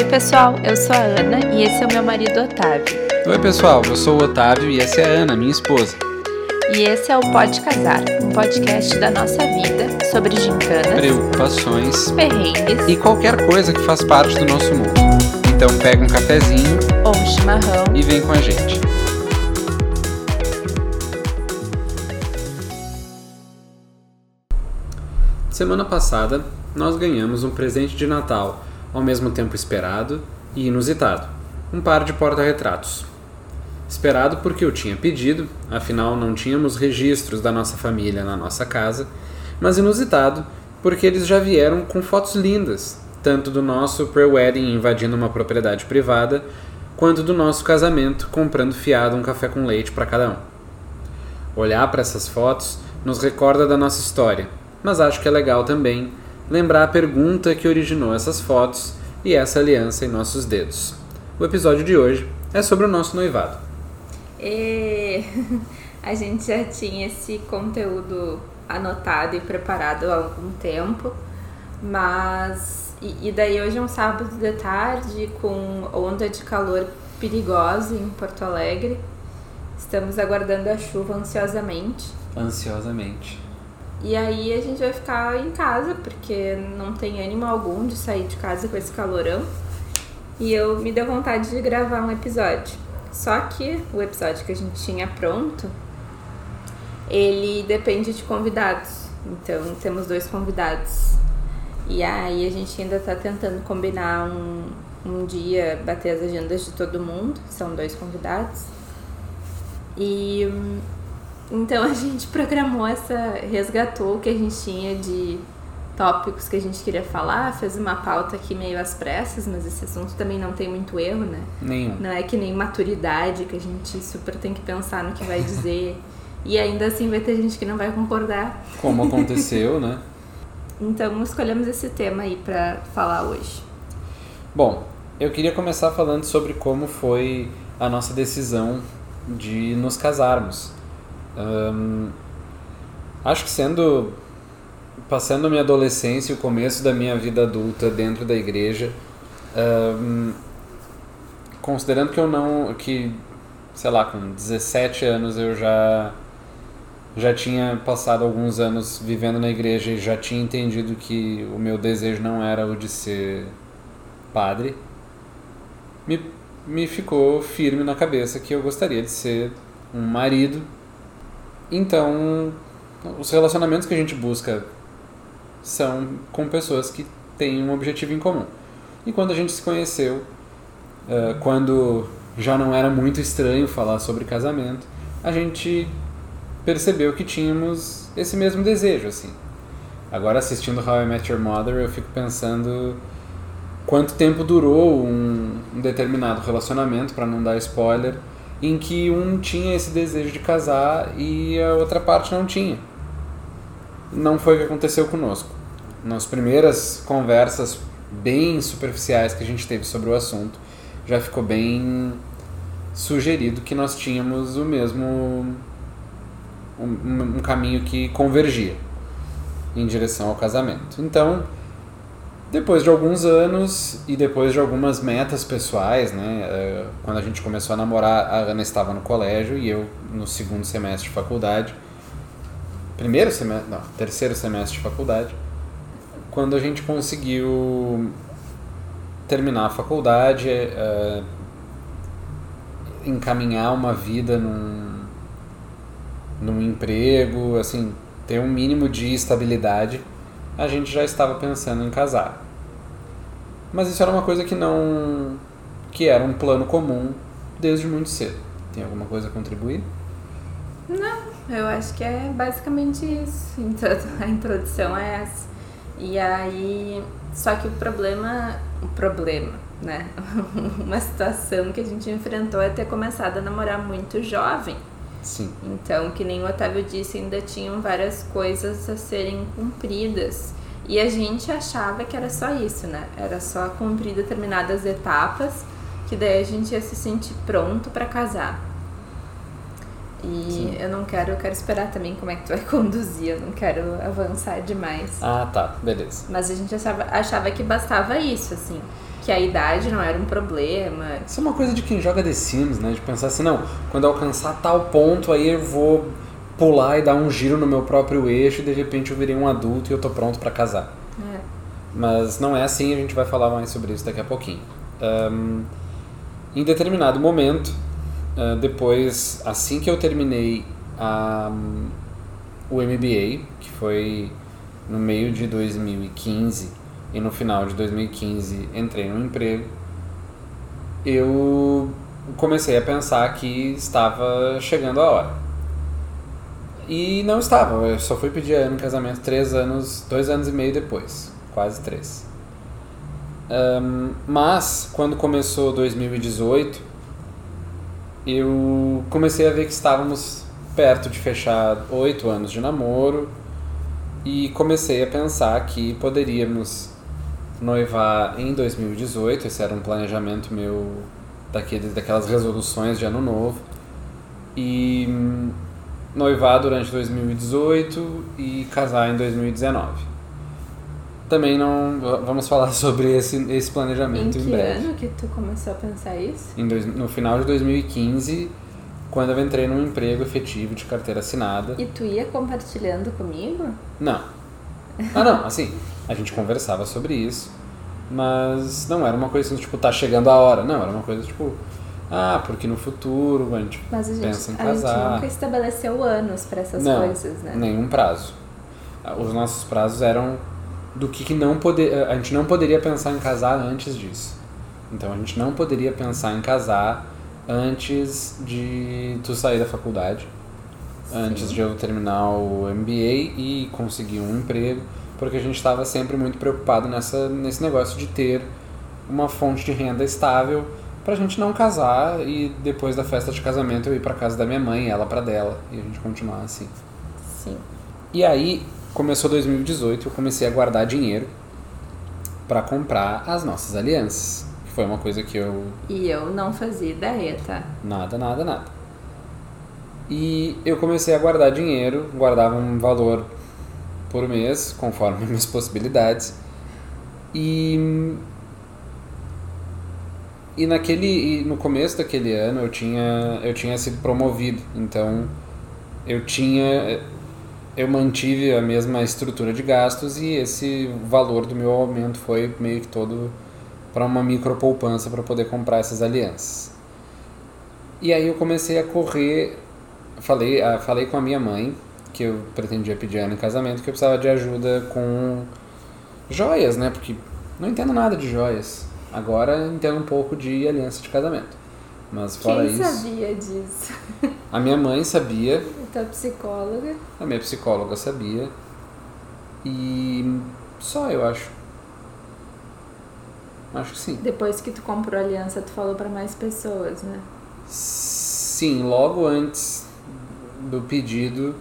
Oi, pessoal, eu sou a Ana e esse é o meu marido Otávio. Oi, pessoal, eu sou o Otávio e essa é a Ana, minha esposa. E esse é o Pode Casar, um podcast da nossa vida sobre gincanas, Preocupações perrengues e qualquer coisa que faz parte do nosso mundo. Então pega um cafezinho ou um chimarrão. e vem com a gente. Semana passada, nós ganhamos um presente de Natal, ao mesmo tempo esperado e inusitado: um par de porta-retratos. Esperado porque eu tinha pedido, afinal não tínhamos registros da nossa família na nossa casa, mas inusitado porque eles já vieram com fotos lindas, tanto do nosso pre-wedding invadindo uma propriedade privada, quanto do nosso casamento comprando fiado um café com leite para cada um. Olhar para essas fotos nos recorda da nossa história, mas acho que é legal também lembrar a pergunta que originou essas fotos e essa aliança em nossos dedos. O episódio de hoje é sobre o nosso noivado. E a gente já tinha esse conteúdo anotado e preparado há algum tempo, mas e, e daí hoje é um sábado de tarde com onda de calor perigosa em Porto Alegre. Estamos aguardando a chuva ansiosamente. Ansiosamente. E aí a gente vai ficar em casa, porque não tem ânimo algum de sair de casa com esse calorão. E eu me deu vontade de gravar um episódio. Só que o episódio que a gente tinha pronto, ele depende de convidados. Então temos dois convidados. E aí a gente ainda tá tentando combinar um, um dia, bater as agendas de todo mundo. São dois convidados. E hum, então a gente programou essa, resgatou o que a gente tinha de tópicos que a gente queria falar, fez uma pauta aqui meio às pressas, mas esse assunto também não tem muito erro, né? Nenhum. Não é que nem maturidade, que a gente super tem que pensar no que vai dizer. e ainda assim vai ter gente que não vai concordar. Como aconteceu, né? Então escolhemos esse tema aí pra falar hoje. Bom, eu queria começar falando sobre como foi a nossa decisão de nos casarmos. Ahn, acho que sendo passando a minha adolescência e o começo da minha vida adulta dentro da igreja, ahn, considerando que eu não que sei lá, com 17 anos eu já já tinha passado alguns anos vivendo na igreja e já tinha entendido que o meu desejo não era o de ser padre, me, me ficou firme na cabeça que eu gostaria de ser um marido. Então, os relacionamentos que a gente busca são com pessoas que têm um objetivo em comum. E quando a gente se conheceu, eh, quando já não era muito estranho falar sobre casamento, a gente percebeu que tínhamos esse mesmo desejo, assim. Agora assistindo How I Met Your Mother, eu fico pensando quanto tempo durou um, um determinado relacionamento, para não dar spoiler, em que um tinha esse desejo de casar e a outra parte não tinha. Não foi o que aconteceu conosco. Nas primeiras conversas bem superficiais que a gente teve sobre o assunto, já ficou bem sugerido que nós tínhamos o mesmo um, um- caminho que convergia em direção ao casamento. Então, depois de alguns anos e depois de algumas metas pessoais, né, eh, quando a gente começou a namorar, a Ana estava no colégio e eu no segundo semestre de faculdade. Primeiro semestre, não, terceiro semestre de faculdade. Quando a gente conseguiu terminar a faculdade, eh, encaminhar uma vida num, num emprego, assim, ter um mínimo de estabilidade, a gente já estava pensando em casar. Mas isso era uma coisa que não. que era um plano comum desde muito cedo. Tem alguma coisa a contribuir? Não, eu acho que é basicamente isso. Intro- A introdução é essa. E aí, só que o problema, o problema, né? Uma situação que a gente enfrentou é ter começado a namorar muito jovem. Sim. Então, que nem o Otávio disse, ainda tinham várias coisas a serem cumpridas. E a gente achava que era só isso, né? Era só cumprir determinadas etapas, que daí a gente ia se sentir pronto pra casar. E Sim. eu não quero, eu quero esperar também como é que tu vai conduzir, eu não quero avançar demais. Ah, tá, beleza. Mas a gente achava, achava que bastava isso, assim. Que a idade não era um problema. Isso é uma coisa de quem joga The Sims, né? De pensar assim, não, quando eu alcançar tal ponto, aí eu vou pular e dar um giro no meu próprio eixo e de repente eu virei um adulto e eu tô pronto para casar. É. Mas não é assim, a gente vai falar mais sobre isso daqui a pouquinho. Um, em determinado momento, uh, depois, assim que eu terminei a, um, o MBA, que foi no meio de 2015, e no final de 2015 entrei no emprego, eu comecei a pensar que estava chegando a hora. E não estava, eu só fui pedir ano em casamento três anos, dois anos e meio depois, quase três. Um, mas, quando começou 2018, eu comecei a ver que estávamos perto de fechar oito anos de namoro e comecei a pensar que poderíamos noivar em 2018. Esse era um planejamento meu daqueles, daquelas resoluções de ano novo. E hum, noivar durante 2018 e casar em 2019. Também não vamos falar sobre esse, esse planejamento em, em que breve. ano que tu começou a pensar isso? Em dois, no final de 2015, quando eu entrei num emprego efetivo de carteira assinada. E tu ia compartilhando comigo? Não. Ah, não, assim, a gente conversava sobre isso, mas não era uma coisa assim, tipo, tá chegando a hora. Não, era uma coisa tipo, ah, porque no futuro a gente, Mas a gente, pensa em a gente casar. nunca estabeleceu anos pra essas não, coisas, né? nenhum prazo. Os nossos prazos eram do que, que não poder, a gente não poderia pensar em casar antes disso. Então a gente não poderia pensar em casar antes de tu sair da faculdade, antes Sim. de eu terminar o MBA e conseguir um emprego, porque a gente estava sempre muito preocupado nessa, nesse negócio de ter uma fonte de renda estável pra gente não casar e depois da festa de casamento eu ir pra casa da minha mãe, ela pra dela, e a gente continuar assim. Sim. E aí começou 2018, eu comecei a guardar dinheiro pra comprar as nossas alianças, que foi uma coisa que eu E eu não fazia ideia, tá? Nada, nada, nada. E eu comecei a guardar dinheiro, guardava um valor por mês, conforme minhas possibilidades. E e naquele e no começo daquele ano eu tinha eu tinha sido promovido, então eu tinha eu mantive a mesma estrutura de gastos e esse valor do meu aumento foi meio que todo para uma micro poupança para poder comprar essas alianças. E aí eu comecei a correr, falei, ah, falei com a minha mãe que eu pretendia pedir ela em casamento, que eu precisava de ajuda com joias, né? Porque não entendo nada de joias. Agora entendo um pouco de aliança de casamento. Mas fora Quem isso, sabia disso? a minha mãe sabia, A tua psicóloga. a minha psicóloga sabia. E só eu acho. Acho que sim. Depois que tu comprou a aliança, tu falou pra mais pessoas, né? Sim, logo antes do pedido,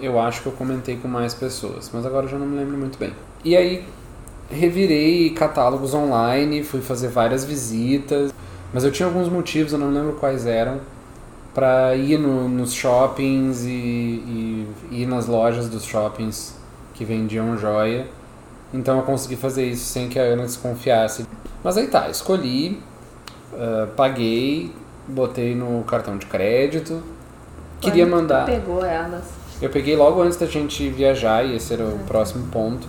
eu acho que eu comentei com mais pessoas, mas agora eu já não me lembro muito bem. E aí, revirei catálogos online, fui fazer várias visitas, mas eu tinha alguns motivos, eu não lembro quais eram, para ir no, nos shoppings e, e ir nas lojas dos shoppings que vendiam joia. Então eu consegui fazer isso sem que a Ana desconfiasse. Mas aí tá, escolhi, ah, paguei, botei no cartão de crédito, queria mandar. pegou elas. Eu peguei logo antes da gente viajar, e esse era o próximo ponto.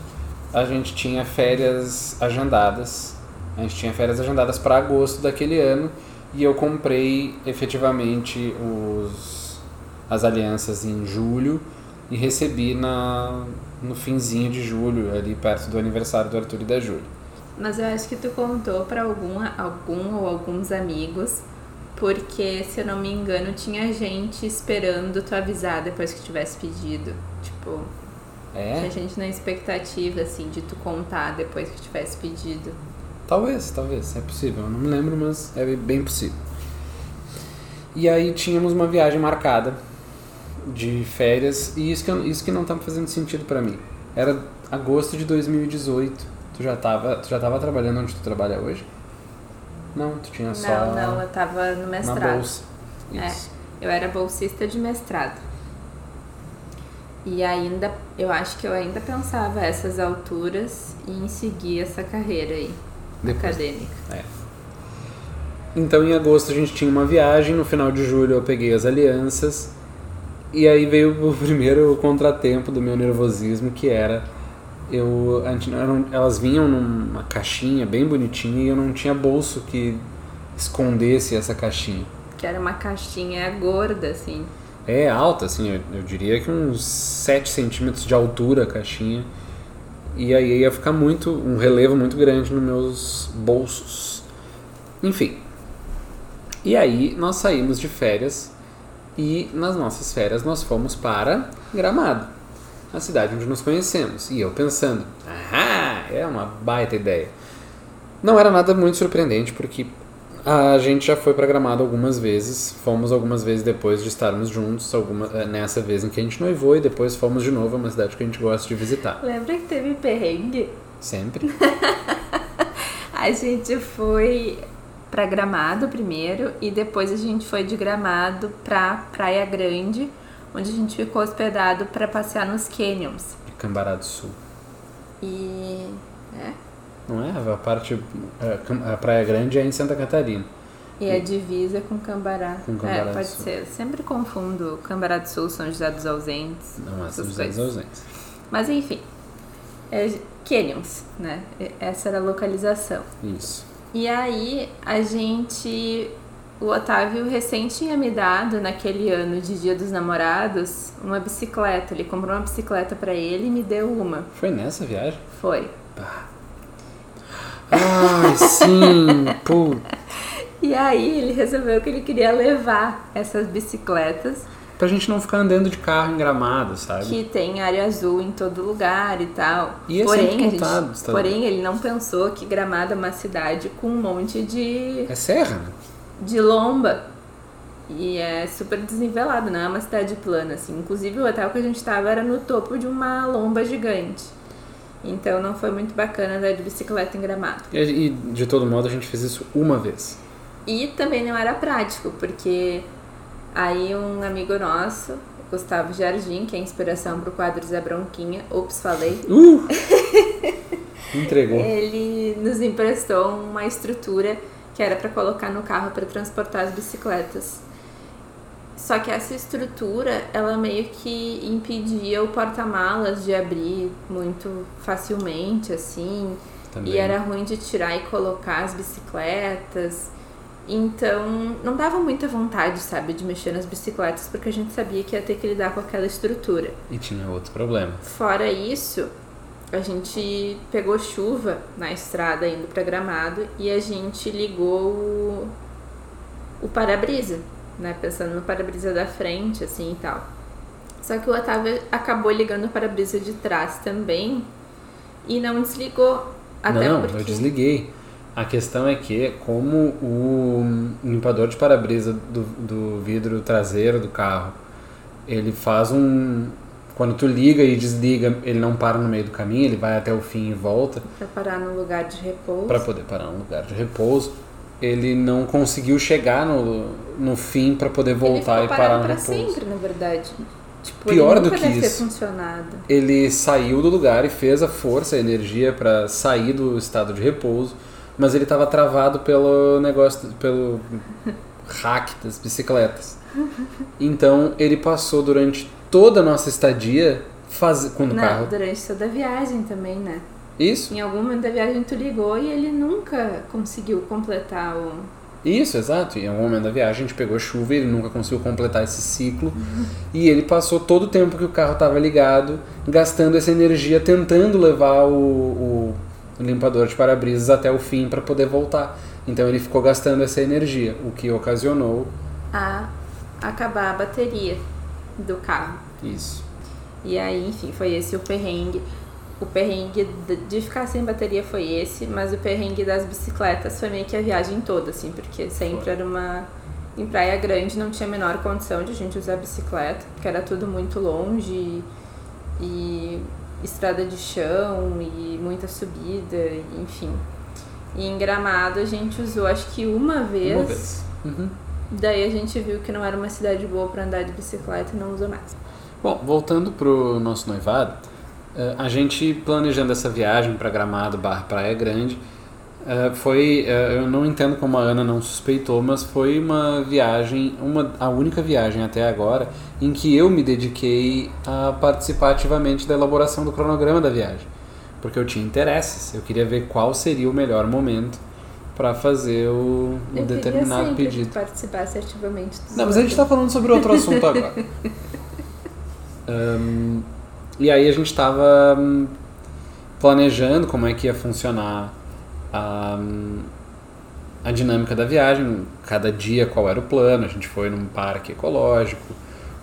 A gente tinha férias agendadas. A gente tinha férias agendadas para agosto daquele ano e eu comprei efetivamente os, as alianças em julho e recebi na, no finzinho de julho, ali perto do aniversário do Arthur e da Júlia. Mas eu acho que tu contou pra algum, algum ou alguns amigos, porque, se eu não me engano, tinha gente esperando tu avisar depois que tivesse pedido. Tipo, É? tinha gente na expectativa, assim, de tu contar depois que tivesse pedido. Talvez, talvez, é possível. Eu não me lembro, mas é bem possível. E aí tínhamos uma viagem marcada de férias e isso que, eu- isso que não estava fazendo sentido pra mim. Era agosto de 2018. Tu já tava, tu já tava trabalhando onde tu trabalha hoje? Não, tu tinha só Não, não, eu tava no na mestrado. bolsa. Isso. Eu era bolsista de mestrado. E ainda, eu acho que eu ainda pensava a essas alturas em seguir essa carreira aí. Depois. acadêmica. É. Então em agosto a gente tinha uma viagem, no final de julho eu peguei as alianças e aí veio o primeiro contratempo do meu nervosismo que era eu não- elas vinham numa caixinha bem bonitinha e eu não tinha bolso que escondesse essa caixinha. Que era uma caixinha gorda, assim. É alta, assim, eu, eu diria que uns 7 centímetros de altura a caixinha. E aí ia ficar muito, um relevo muito grande nos meus bolsos. Enfim. E aí nós saímos de férias e nas nossas férias nós fomos para Gramado, a cidade onde nos conhecemos. E eu pensando, ah, é uma baita ideia. Não era nada muito surpreendente porque a gente já foi para Gramado algumas vezes, fomos algumas vezes depois de estarmos juntos, alguma, eh, nessa vez em que a gente noivou e depois fomos de novo, é uma cidade que a gente gosta de visitar. Lembra que teve perrengue? Sempre. A gente foi pra Gramado primeiro e depois a gente foi de Gramado pra Praia Grande, onde a gente ficou hospedado pra passear nos canyons. De Cambará do Sul. E é, Não é? A parte. A, Cam- a Praia Grande é em Santa Catarina. e a divisa com Cambará. Com Cambará é, pode Sul. ser. Eu sempre confundo Cambará do Sul, São José dos Ausentes. Não é São José dos. Ausentes. Mas enfim, é, canyons, né? Essa era a localização. Isso. E aí a gente. O Otávio recém tinha me dado, naquele ano de Dia dos Namorados, uma bicicleta. Ele comprou uma bicicleta pra ele e me deu uma. Foi nessa viagem? Foi. Pá. Ai, sim! Pô. E aí ele resolveu que ele queria levar essas bicicletas, Pra gente não ficar andando de carro em gramado, sabe? que tem área azul em todo lugar e tal. E é porém, a gente- está- porém, ele não pensou que Gramado é uma cidade com um monte de É serra, né? De lomba. E é super desnivelado, não é uma cidade plana, assim. Inclusive o hotel que a gente tava era no topo de uma lomba gigante. Então não foi muito bacana andar de bicicleta em gramado. E, de todo modo a gente fez isso uma vez. E também não era prático, porque aí um amigo nosso, Gustavo Jardim, que é inspiração pro quadro Zé Bronquinha, ops, falei, Uh! Entregou. ele nos emprestou uma estrutura que era para colocar no carro para transportar as bicicletas. Só que essa estrutura, ela meio que impedia o porta-malas de abrir muito facilmente, assim. Também. E era ruim de tirar e colocar as bicicletas. Então, não dava muita vontade, sabe, de mexer nas bicicletas, porque a gente sabia que ia ter que lidar com aquela estrutura. E tinha outro problema. Fora isso, a gente pegou chuva na estrada indo pra Gramado e a gente ligou o, o para-brisa, né? Pensando no para-brisa da frente, assim e tal. Só que o Otávio acabou ligando o para-brisa de trás também e não desligou. Até não, porque... eu desliguei. A questão é que, como o limpador de para-brisa do, do vidro traseiro do carro, ele faz um. Quando tu liga e desliga, ele não para no meio do caminho, ele vai até o fim e volta Pra parar no lugar de repouso. para poder parar no lugar de repouso. Ele não conseguiu chegar no, no fim para poder voltar e parar no pra repouso. sempre, na verdade. Tipo, Pior ele do que isso. ele saiu do lugar e fez a força, a energia para sair do estado de repouso, mas ele estava travado pelo negócio, pelo hack das bicicletas. Então ele passou durante toda a nossa estadia faz... com o carro. durante toda a viagem também, né? Isso, Em algum momento da viagem tu ligou e ele nunca conseguiu completar o. isso, exato. Em algum momento da viagem a gente pegou chuva e ele nunca conseguiu completar esse ciclo. E ele passou todo o tempo que o carro estava ligado, gastando essa energia, tentando levar o, o limpador de para-brisas até o fim para poder voltar. Então ele ficou gastando essa energia, o que ocasionou a acabar a bateria do carro. isso. E aí, enfim, foi esse o perrengue. O perrengue de- ficar sem bateria foi esse, mas o perrengue das bicicletas foi meio que a viagem toda, assim, porque sempre era uma. Em Praia Grande não tinha a menor condição de a gente usar bicicleta, porque era tudo muito longe e estrada de chão e muita subida, enfim. E em Gramado a gente usou acho que uma vez, Uma vez. Uhum. Daí a gente viu que não era uma cidade boa para andar de bicicleta e não usou mais. Bom, voltando pro nosso noivado, eh, a gente planejando essa viagem para Gramado barra Praia Grande, Uh, foi, uh, eu não entendo como a Ana não suspeitou, mas foi uma viagem, uma, a única viagem até agora em que eu me dediquei a participar ativamente da elaboração do cronograma da viagem, porque eu tinha interesses, eu queria ver qual seria o melhor momento para fazer o, eu determinado pedido. Que participasse ativamente. Não, mas a gente está falando sobre outro assunto agora. Um, e aí a gente estava hum, planejando como é que ia funcionar a, a dinâmica da viagem, cada dia qual era o plano. A gente foi num parque ecológico,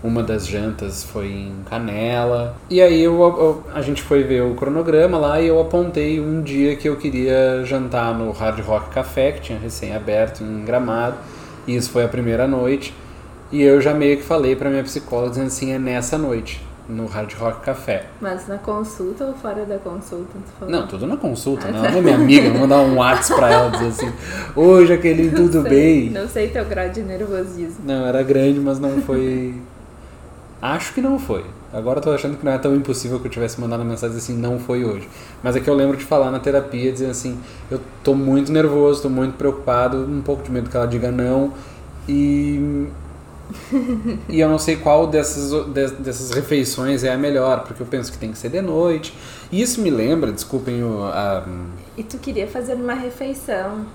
uma das jantas foi em Canela. E aí eu, eu, a gente foi ver o cronograma lá e eu apontei um dia que eu queria jantar no Hard Rock Café, que tinha recém-aberto em Gramado. E isso foi a primeira noite. E eu já meio que falei para minha psicóloga dizendo assim, é nessa noite no Hard Rock Café. Mas na consulta ou fora da consulta? Não, tudo na consulta, né? Ela é minha amiga, vou mandar um WhatsApp pra ela dizer assim: Oi, Jaqueline, tudo sei, bem? Não sei teu grau de nervosismo. Não, era grande, mas não foi. Acho que não foi. Agora eu tô achando que não é tão impossível que eu tivesse mandado uma mensagem assim, não foi hoje. Mas é que eu lembro de falar na terapia, dizer assim: eu tô muito nervoso, tô muito preocupado, um pouco de medo que ela diga não. E e eu não sei qual dessas, dessas refeições é a melhor, porque eu penso que tem que ser de noite. E isso me lembra, desculpem o. A... E tu queria fazer uma refeição.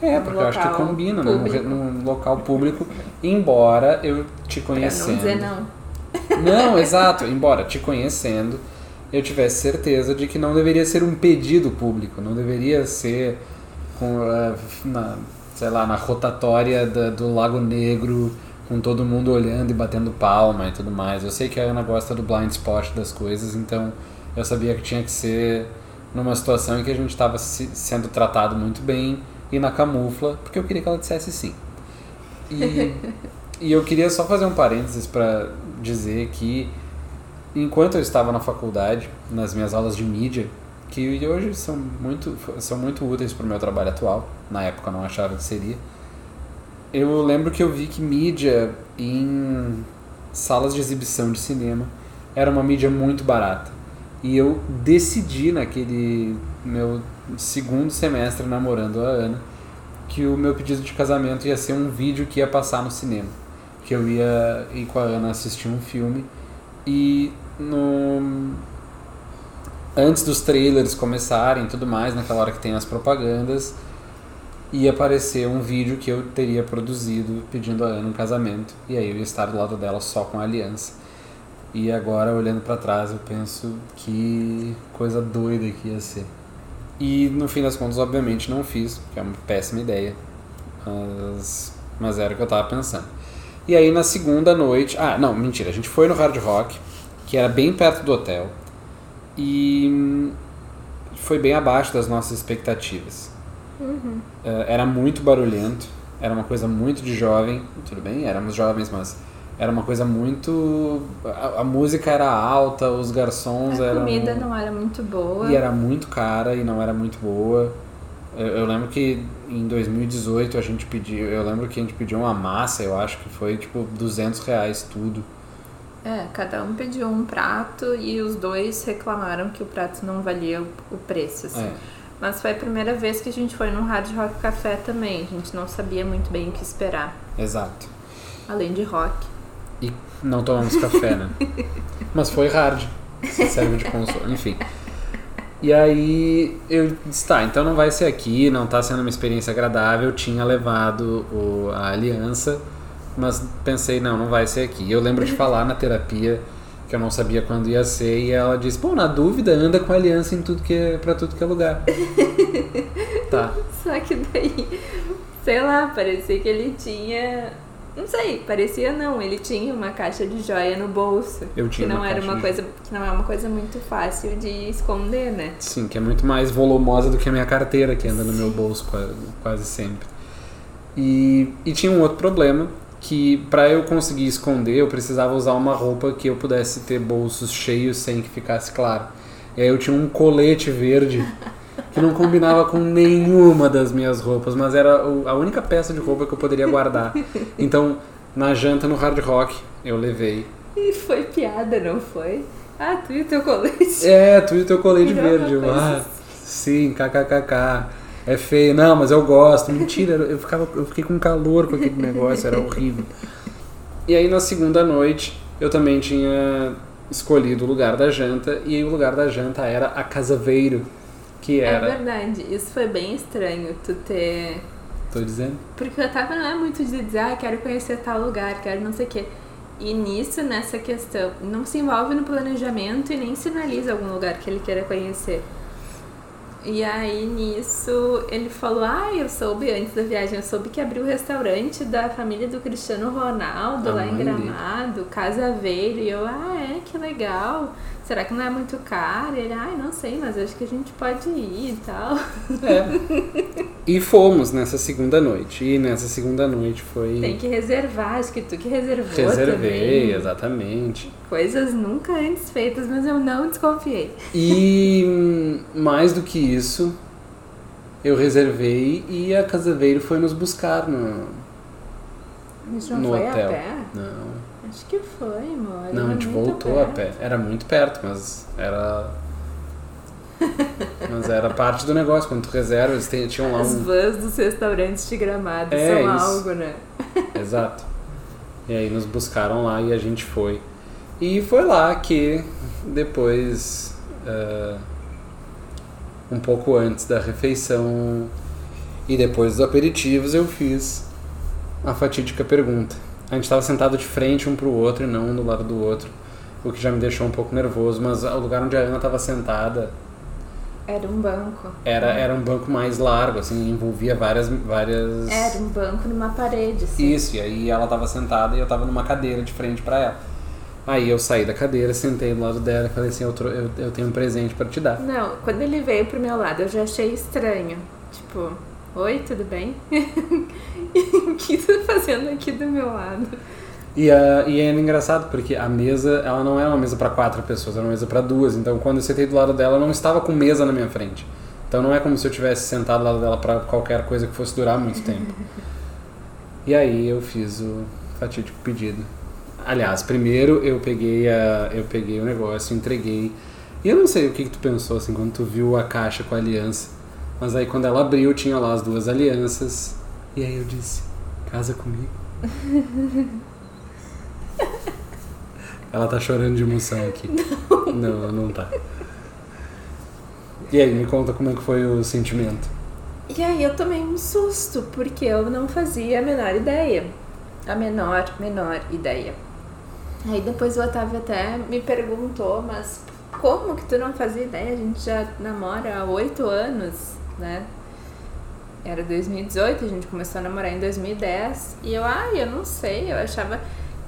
É, porque eu acho que combina, né? Num, local público, embora eu te conhecendo. Pra não dizer não. Não, exato. Embora te conhecendo, eu tivesse certeza de que não deveria ser um pedido público, não deveria ser com, uh, na, sei lá, na rotatória da, do Lago Negro com todo mundo olhando e batendo palma e tudo mais. Eu sei que a Ana gosta do blind spot das coisas, então eu sabia que tinha que ser numa situação em que a gente estava sendo tratado muito bem e na camufla, porque eu queria que ela dissesse sim. E, e eu queria só fazer um parênteses para dizer que enquanto eu estava na faculdade, nas minhas aulas de mídia, que hoje são muito, são muito úteis para o meu trabalho atual, na época eu não achava que seria, eu lembro que eu vi que mídia em salas de exibição de cinema era uma mídia muito barata. E eu decidi naquele meu segundo semestre namorando a Ana que o meu pedido de casamento ia ser um vídeo que ia passar no cinema. Que eu ia ir com a Ana assistir um filme e no antes dos trailers começarem e tudo mais, naquela hora que tem as propagandas, ia aparecer um vídeo que eu teria produzido pedindo a Ana um casamento. E aí eu ia estar do lado dela só com a aliança. E agora, olhando para trás, eu penso que coisa doida que ia ser. E no fim das contas, obviamente, não fiz, que é uma péssima ideia. Mas, mas era o que eu tava pensando. E aí na segunda noite. Ah, não, mentira. A gente foi no Hard Rock, que era bem perto do hotel. E foi bem abaixo das nossas expectativas. Uhum. era muito barulhento, era uma coisa muito de jovem, tudo bem, éramos jovens, mas era uma coisa muito. A, a música era alta, os garçons a eram. A comida não era muito boa. E era muito cara e não era muito boa. Eu, eu, lembro que em 2018 a gente pediu. Eu lembro que a gente pediu uma massa, eu acho que foi tipo 200 reais tudo. É, cada um pediu um prato e os dois reclamaram que o prato não valia o preço. Assim. É. Mas foi a primeira vez que a gente foi num Hard Rock Café também. A gente não sabia muito bem o que esperar. Exato. Além de rock. E não tomamos café, né? Mas foi hard. Se serve de consolo. Enfim. E aí eu disse, tá, então não vai ser aqui, não tá sendo uma experiência agradável. Eu tinha levado o, a aliança, mas pensei, não, não vai ser aqui. Eu lembro de falar na terapia que eu não sabia quando ia ser, e ela disse, pô, na dúvida, anda com aliança em tudo que é, pra tudo que é lugar. tá. Só que daí, sei lá, parecia que ele tinha. Não sei, parecia não, ele tinha uma caixa de joia no bolso. Eu tinha que não uma era uma de... coisa Que não é uma coisa muito fácil de esconder, né? Sim, que é muito mais volumosa do que a minha carteira, que anda no meu bolso quase, quase sempre. E, e tinha um outro problema, que para eu conseguir esconder eu precisava usar uma roupa que eu pudesse ter bolsos cheios sem que ficasse claro. E aí eu tinha um colete verde que não combinava com nenhuma das minhas roupas, mas era a única peça de roupa que eu poderia guardar. Então, na janta no Hard Rock, eu levei. E foi piada, não foi? Ah, tu e o teu colete. É, tu e o teu colete verde. Ah, sim, kkkk. é feio. Não, mas eu gosto. Mentira, eu, ficava, eu fiquei com calor com aquele negócio, era horrível. E aí na segunda noite eu também tinha escolhido o lugar da janta e o lugar da janta era a Casaveiro, que era. É verdade, isso foi bem estranho, tu ter. Tô dizendo? Porque o Otávio não é muito de dizer, ah, quero conhecer tal lugar, quero não sei o quê. E nisso, nessa questão, não se envolve no planejamento e nem sinaliza algum lugar que ele queira conhecer. E aí nisso ele falou: Ah, eu soube antes da viagem, eu soube que abriu o restaurante da família do Cristiano Ronaldo Ah, lá em. Gramado, Casa Veiro. E eu, ah, é, que legal. Será que não é muito caro? E ele, ai, não sei, mas acho que a gente pode ir e tal. É. E fomos nessa segunda noite. E nessa segunda noite foi. Tem que reservar, acho que tu que reservou Reservei, também. exatamente. Coisas nunca antes feitas, mas eu não desconfiei. E hum, mais do que isso, eu reservei e a Casaveiro foi nos buscar no, gente não no foi hotel. a pé? Não. Acho que foi, amor. Não, a gente voltou a pé. Era muito perto, mas era. mas era parte do negócio. Quando tu reserva, eles tinham lá As um. vans dos restaurantes de gramado É, são isso. algo, né? Exato. E aí nos buscaram lá e a gente foi. E foi lá que depois, eh, um pouco antes da refeição e depois dos aperitivos, eu fiz a fatídica pergunta. A gente estava sentado de frente um pro outro e não um do lado do outro, o que já me deixou um pouco nervoso, mas o lugar onde a Ana estava sentada Era um banco. era, era um banco mais largo, assim, envolvia várias... várias... Era um banco numa parede, assim. Isso, e aí ela tava sentada e eu tava numa cadeira de frente pra ela. Aí eu saí da cadeira, sentei do lado dela e falei assim, eu, eu, eu tenho um presente pra te dar. Não, quando ele veio pro meu lado, eu já achei estranho. Tipo, oi, tudo bem? o que tu tá fazendo aqui do meu lado? E, a, e é engraçado porque a mesa, ela não era uma mesa pra quatro pessoas, era uma mesa pra duas. Então quando eu sentei do lado dela, eu não estava com mesa na minha frente. Então não é como se eu tivesse sentado do lado dela pra qualquer coisa que fosse durar muito tempo. E aí eu fiz o fatídico pedido. Aliás, primeiro eu peguei a, eu peguei o negócio, entreguei. E eu não sei o que, que tu pensou assim quando tu viu a caixa com a aliança. Mas aí quando ela abriu, tinha lá as duas alianças. E aí eu disse: "Casa comigo". Ela tá chorando de emoção aqui. Não, não tá. E aí, me conta como é que foi o sentimento. E aí eu tomei um susto, porque eu não fazia a menor ideia. A menor, menor ideia. Aí depois o Otávio até me perguntou, mas como que tu não fazia ideia? A gente já namora há oito anos, né? Era 2018, a gente começou a namorar em 2010. E eu, ah, eu não sei, eu achava.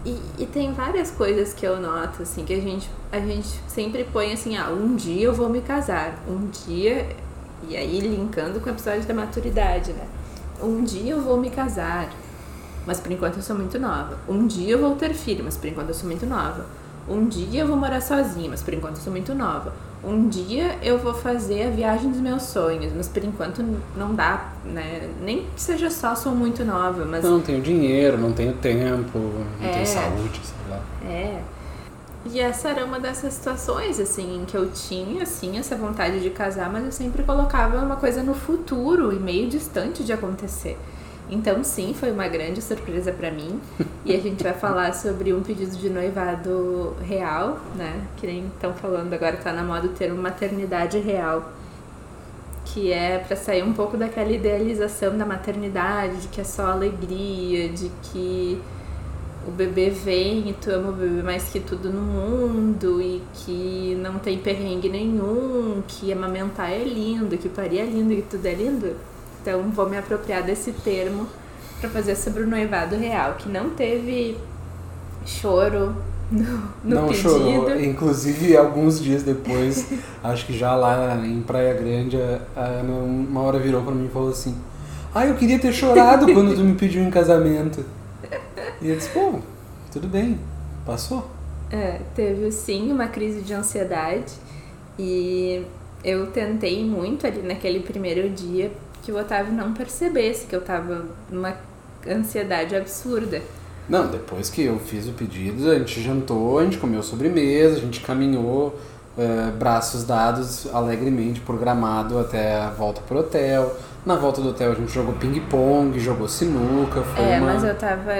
E, e tem várias coisas que eu noto, assim, que a gente, a gente sempre põe assim, ah, um dia eu vou me casar, um dia e aí, linkando com o episódio da maturidade, né? Um dia eu vou me casar, mas por enquanto eu sou muito nova. Um dia eu vou ter filho, mas por enquanto eu sou muito nova. Um dia eu vou morar sozinha, mas por enquanto eu sou muito nova. Um dia eu vou fazer a viagem dos meus sonhos, mas por enquanto não dá, né? Nem que seja só sou muito nova, mas Não tenho dinheiro, não tenho tempo, não É. tenho saúde, sei lá. É. E essa era uma dessas situações, assim, em que eu tinha, assim, essa vontade de casar, mas eu sempre colocava uma coisa no futuro e meio distante de acontecer. Então, sim, foi uma grande surpresa pra mim. E a gente vai falar sobre um pedido de noivado real, né? Que nem estão falando agora, tá na moda o termo maternidade real. Que é pra sair um pouco daquela idealização da maternidade, de que é só alegria, de que o bebê vem e tu ama o bebê mais que tudo no mundo e que não tem perrengue nenhum, que amamentar é lindo, que parir é lindo e tudo é lindo. Então vou me apropriar desse termo para fazer sobre o noivado real, que não teve choro no, no não pedido. chorou. Inclusive, alguns dias depois, acho que já lá em Praia Grande, a Ana uma hora virou pra mim e falou assim: Ah, eu queria ter chorado quando tu me pediu em casamento. E eu disse: Pô, tudo bem, passou. É, teve sim uma crise de ansiedade e eu tentei muito ali naquele primeiro dia que o Otávio não percebesse que eu tava numa ansiedade absurda. Não, depois que eu fiz o pedido, a gente jantou, a gente comeu sobremesa, a gente caminhou eh, braços dados alegremente por gramado até a volta pro hotel. Na volta do hotel a gente jogou ping-pong, jogou sinuca. Foi É, uma... mas eu tava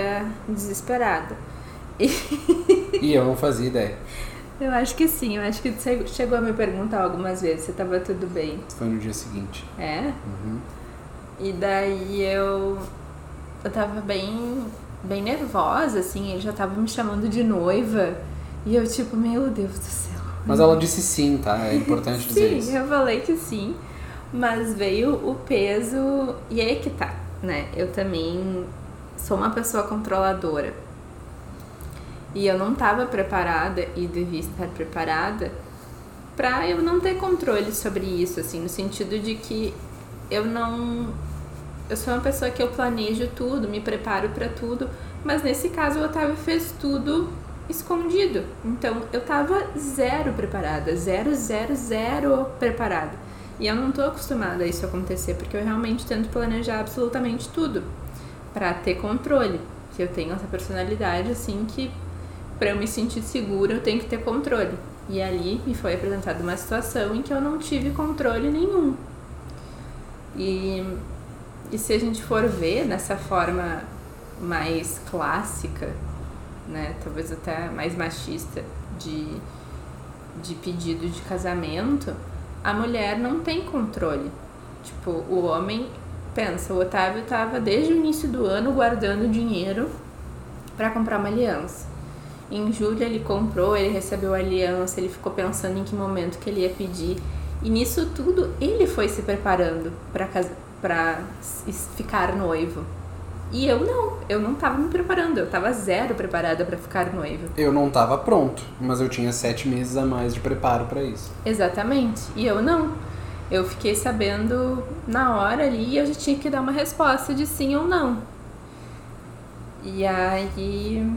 desesperada. E E eu não fazia ideia. Eu acho que sim, eu acho que você chegou a me perguntar algumas vezes se tava tudo bem. Foi no dia seguinte. É? Uhum. E daí eu. Eu tava bem. bem nervosa, assim, ele já tava me chamando de noiva. E eu, tipo, meu Deus do céu. Mas ela disse sim, tá? É importante dizer Sim, isso. eu falei que sim. Mas veio o peso. E aí que tá, né? Eu também sou uma pessoa controladora. E eu não tava preparada e devia estar preparada pra eu não ter controle sobre isso, assim, no sentido de que eu não. Eu sou uma pessoa que eu planejo tudo, me preparo pra tudo, mas nesse caso o Otávio fez tudo escondido. Então eu tava zero preparada, zero, zero, zero preparada. E eu não tô acostumada a isso acontecer, porque eu realmente tento planejar absolutamente tudo pra ter controle. Que eu tenho essa personalidade assim que pra eu me sentir segura eu tenho que ter controle. E ali me foi apresentada uma situação em que eu não tive controle nenhum. E, e se a gente for ver dessa forma mais clássica, né, talvez até mais machista de, de pedido de casamento, a mulher não tem controle. Tipo, o homem pensa, o Otávio estava desde o início do ano guardando dinheiro para comprar uma aliança. Em julho ele comprou, ele recebeu a aliança, ele ficou pensando em que momento que ele ia pedir. E nisso tudo ele foi se preparando para para ficar noivo. E eu não, eu não tava me preparando, eu tava zero preparada para ficar noiva. Eu não tava pronto, mas eu tinha sete meses a mais de preparo pra isso. Exatamente. E eu não. Eu fiquei sabendo na hora ali e eu já tinha que dar uma resposta de sim ou não. E aí.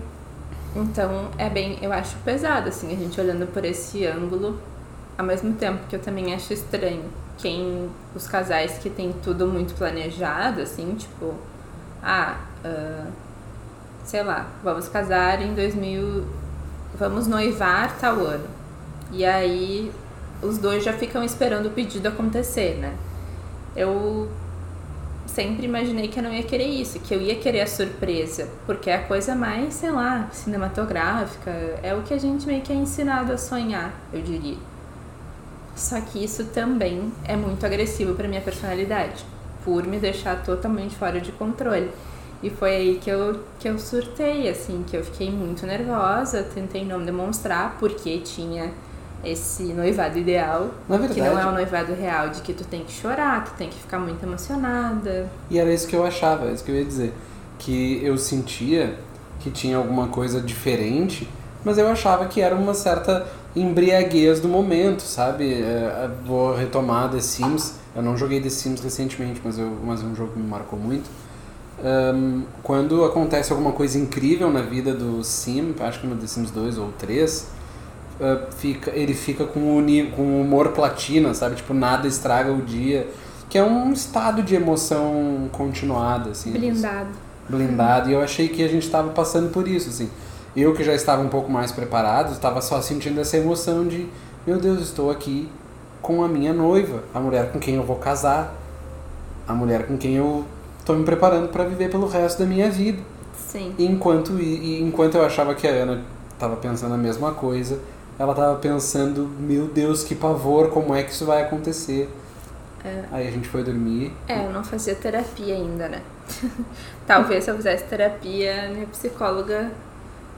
Então é bem. Eu acho pesado, assim, a gente olhando por esse ângulo. Ao mesmo tempo que eu também acho estranho quem. Os casais que tem tudo muito planejado, assim, tipo. Ah. ah, sei lá, vamos casar em 2000. Vamos noivar tal ano. E aí os dois já ficam esperando o pedido acontecer, né? Eu sempre imaginei que eu não ia querer isso, que eu ia querer a surpresa, porque é a coisa mais, sei lá, cinematográfica, é o que a gente meio que é ensinado a sonhar, eu diria. Só que isso também é muito agressivo para minha personalidade, por me deixar totalmente fora de controle. E foi aí que eu, que eu surtei, assim, que eu fiquei muito nervosa, tentei não demonstrar, porque tinha esse noivado ideal, Na que não é verdade- o noivado real, de que tu tem que chorar, tu tem que ficar muito emocionada. E era isso que eu achava, é isso que eu ia dizer. Que eu sentia que tinha alguma coisa diferente, mas eu achava que era uma certa embriaguez do momento, sabe? É, vou retomar The Sims. Eu não joguei The Sims recentemente, mas, eu, mas é um jogo que me marcou muito. Ahn, quando acontece alguma coisa incrível na vida do Sim, acho que no The Sims 2 ou 3, ah, fica, ele fica com o, com humor platina, sabe? Tipo, nada estraga o dia. Que é um estado de emoção continuada, assim. Blindado. Blindado. E eu achei que a gente estava passando por isso, assim. Eu que já estava um pouco mais preparado, estava só sentindo essa emoção de, meu Deus, estou aqui com a minha noiva, a mulher com quem eu vou casar, a mulher com quem eu estou me preparando para viver pelo resto da minha vida. Sim. Enquanto, e enquanto eu achava que a Ana estava pensando a mesma coisa, ela estava pensando, meu Deus, que pavor, como é que isso vai acontecer? É. Aí a gente foi dormir. É, eu não fazia terapia ainda, né? Talvez se eu fizesse terapia, minha psicóloga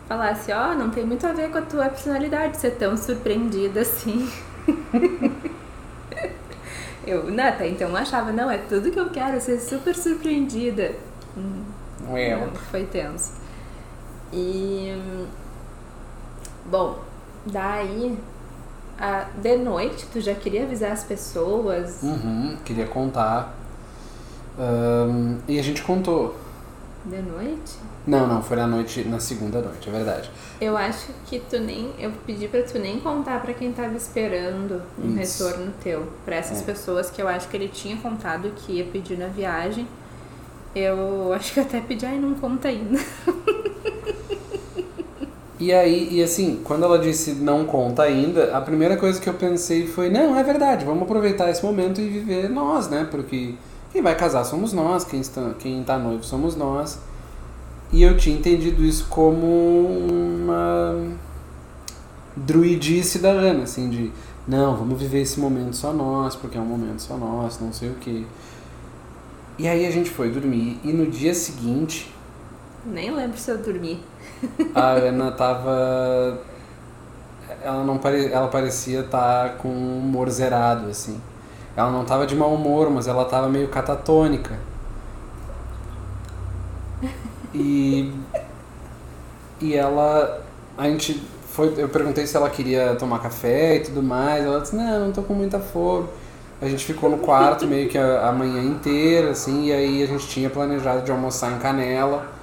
falasse, ó, não tem muito a ver com a tua personalidade ser tão surpreendida assim. eu, né, até então eu achava, não, é tudo que eu quero, ser super surpreendida. Hum, não, foi tenso. E. hum, Bom, daí. a- de noite, tu já queria avisar as pessoas? Uhum, queria contar. Ahn, e a gente contou. De noite? Não, não, foi na noite, na segunda noite, é verdade. Eu acho que tu nem. Eu pedi pra tu nem contar pra quem tava esperando um Isso. retorno teu. Pra essas É. pessoas que eu acho que ele tinha contado que ia pedir na viagem. Eu acho que até pedi, ai, não conta ainda. E aí, e assim, quando ela disse não conta ainda, a primeira coisa que eu pensei foi, não, é verdade, vamos aproveitar esse momento e viver nós, né? Porque quem vai casar somos nós, quem está, quem tá noivo somos nós. E eu tinha entendido isso como uma druidice da Ana, assim, de não, vamos viver esse momento só nós, porque é um momento só nosso, não sei o quê. E aí a gente foi dormir e no dia seguinte Nem lembro se eu dormi. A Ana tava. Ela não pare... ela parecia estar com um humor zerado, assim. Ela não tava de mau humor, mas ela tava meio catatônica. E. E ela. A gente foi. Eu perguntei se ela queria tomar café e tudo mais. Ela disse: Não, não tô com muita fome. A gente ficou no quarto meio que a, a manhã inteira, assim, e aí a gente tinha planejado de almoçar em Canela.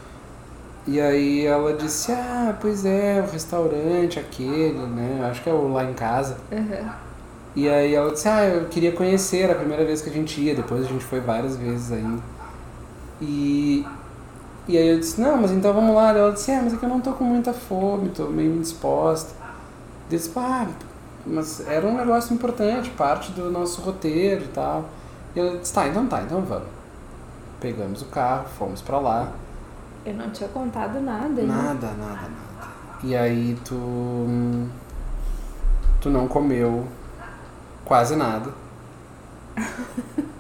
E aí ela disse, ah, pois é, o restaurante aquele, né? Acho que é o lá em casa. Uhum. E aí ela disse, ah, eu queria conhecer, era a primeira vez que a gente ia, depois a gente foi várias vezes ainda. E, e aí eu disse, não, mas então vamos lá. Ela disse, é, mas é que eu não tô com muita fome, tô meio indisposta. Eu disse, ah, mas era um negócio importante, parte do nosso roteiro e tal. E ela disse, tá, então tá, então vamos. Pegamos o carro, fomos pra lá. Eu não tinha contado nada. né? Nada, nada, nada. E aí tu. Tu não comeu quase nada.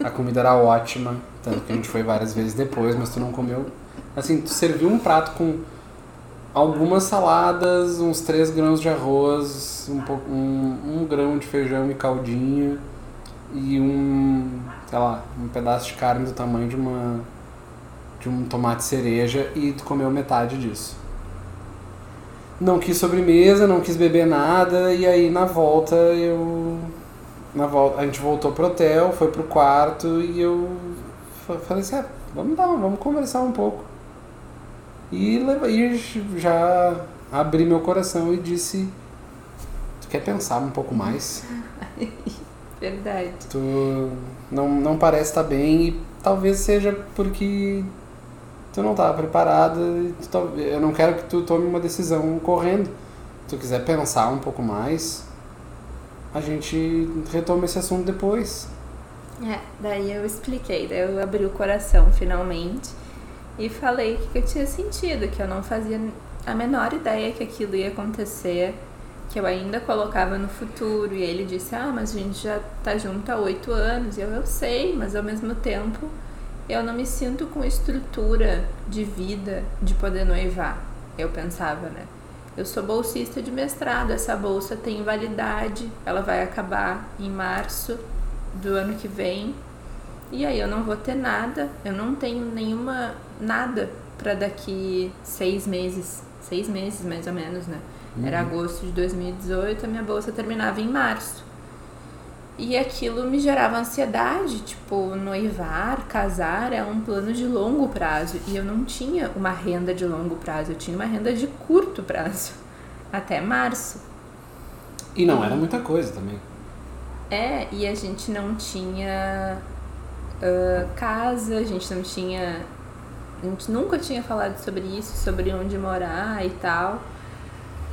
A comida era ótima, tanto que a gente foi várias vezes depois, mas tu não comeu. Assim, tu serviu um prato com algumas saladas, uns 3 grãos de arroz, um, pouco, um, um grão de feijão e caldinho e um, sei lá, um pedaço de carne do tamanho de uma de um tomate cereja e tu comeu metade disso. Não quis sobremesa, não quis beber nada e aí na volta eu na volta a gente voltou pro hotel, foi pro quarto e eu fa- falei assim, ah, vamos dar, vamos conversar um pouco. E, leva- e já abri meu coração e disse, tu quer pensar um pouco mais? Verdade. Tu não, não parece estar bem e talvez seja porque tu não estava preparada e tu tal- eu não quero que tu tome uma decisão correndo. Se tu quiser pensar um pouco mais, a gente retoma esse assunto depois. É, daí eu expliquei, daí eu abri o coração finalmente e falei que eu tinha sentido, que eu não fazia a menor ideia que aquilo ia acontecer, que eu ainda colocava no futuro. E ele disse: Ah, mas a gente já tá junto há oito anos. E eu, eu sei, mas ao mesmo tempo eu não me sinto com estrutura de vida de poder noivar. Eu pensava, né? Eu sou bolsista de mestrado, essa bolsa tem validade, ela vai acabar em março do ano que vem. E aí eu não vou ter nada, eu não tenho nenhuma nada para daqui seis meses, seis meses mais ou menos, né? Era agosto de 2018, a minha bolsa terminava em março. E aquilo me gerava ansiedade, tipo, noivar, casar é um plano de longo prazo. E eu não tinha uma renda de longo prazo, eu tinha uma renda de curto prazo, até março. E não era muita coisa também. É, e a gente não tinha ah, casa, a gente não tinha. A gente nunca tinha falado sobre isso, sobre onde morar e tal.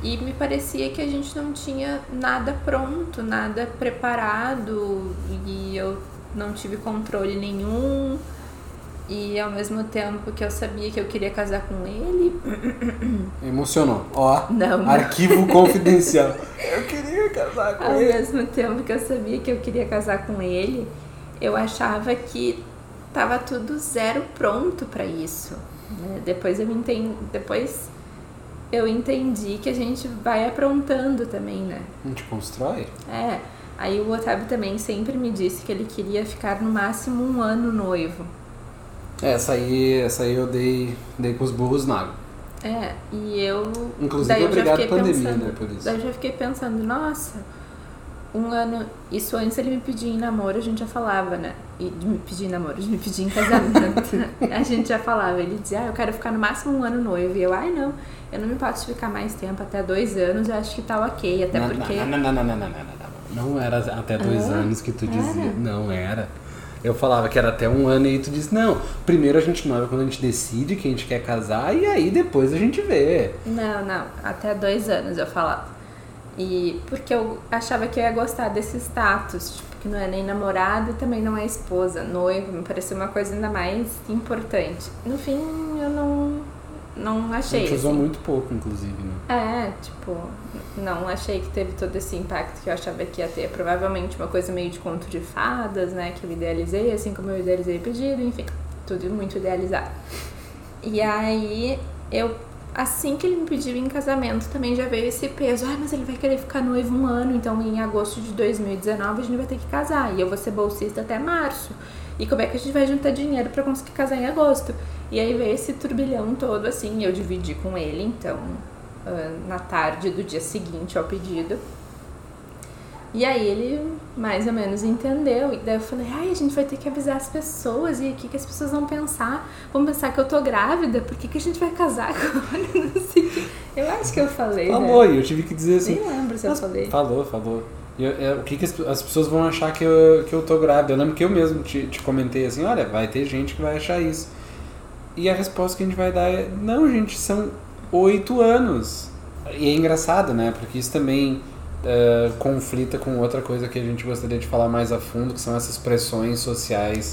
E me parecia que a gente não tinha nada pronto, nada preparado, e eu não tive controle nenhum. E ao mesmo tempo que eu sabia que eu queria casar com ele, Emocionou. Ó, não, não. arquivo confidencial. Eu queria casar com Ao ele. mesmo tempo que eu sabia que eu queria casar com ele, eu achava que tava tudo zero pronto pra isso. né? Depois eu entendi, depois eu entendi que a gente vai aprontando também, né? A gente constrói? É. Aí o Otávio também sempre me disse que ele queria ficar no máximo um ano noivo. É, Essa aí, essa aí eu dei, dei com os burros na água. É, e eu. Inclusive, daí obrigado fiquei pandemia, pensando, né, por isso. Daí eu já fiquei pensando, nossa, um ano. Isso antes ele me pedia em namoro, a gente já falava, né? E de me pedir em namoro, de me pedir em casamento. a gente já falava. Ele dizia, ah, eu quero ficar no máximo um ano noivo. E eu, ai não, eu não me posso ficar mais tempo, até dois anos, eu acho que tá ok. Até não, porque. Não, não, não, não, não, não, não, não. Não era até dois Ah, anos que tu dizia. era? Não era. Eu falava que era até um ano e tu disse, não, primeiro a gente noiva quando a gente decide que a gente quer casar e aí depois a gente vê. Não, não, até dois anos eu falava. E porque eu achava que eu ia gostar desse status, tipo, que não é nem namorada e também não é esposa, noiva, me parecia uma coisa ainda mais importante. No fim, eu não, não achei. A gente usou assim. muito pouco, inclusive, né? É, tipo, não achei que teve todo esse impacto que eu achava que ia ter. Provavelmente uma coisa meio de conto de fadas, né? Que eu idealizei, assim como eu idealizei o pedido, enfim, tudo muito idealizado. E aí, eu, assim que ele me pediu em casamento, também já veio esse peso. Ai, mas ele vai querer ficar noivo um ano, então em agosto de 2019 a gente vai ter que casar. E eu vou ser bolsista até março. E como é que a gente vai juntar dinheiro para conseguir casar em agosto? E aí veio esse turbilhão todo, assim, eu dividi com ele, então, ah, na tarde do dia seguinte ao pedido. E aí ele mais ou menos entendeu. E daí eu falei, ai, a gente vai ter que avisar as pessoas. E o que, que as pessoas vão pensar? Vão pensar que eu tô grávida? Por que, que a gente vai casar agora? Não sei. Eu acho que eu falei, Falou, né? eu tive que dizer assim. Nem lembro se eu falei. Falou, falou. E eu- é, o que, que as, as pessoas vão achar que eu, que eu tô grávida? Eu lembro que eu mesmo te, te comentei assim, olha, vai ter gente que vai achar isso. E a resposta que a gente vai dar é, não, gente, são oito anos. E é engraçado, né? Porque isso também é, conflita com outra coisa que a gente gostaria de falar mais a fundo, que são essas pressões sociais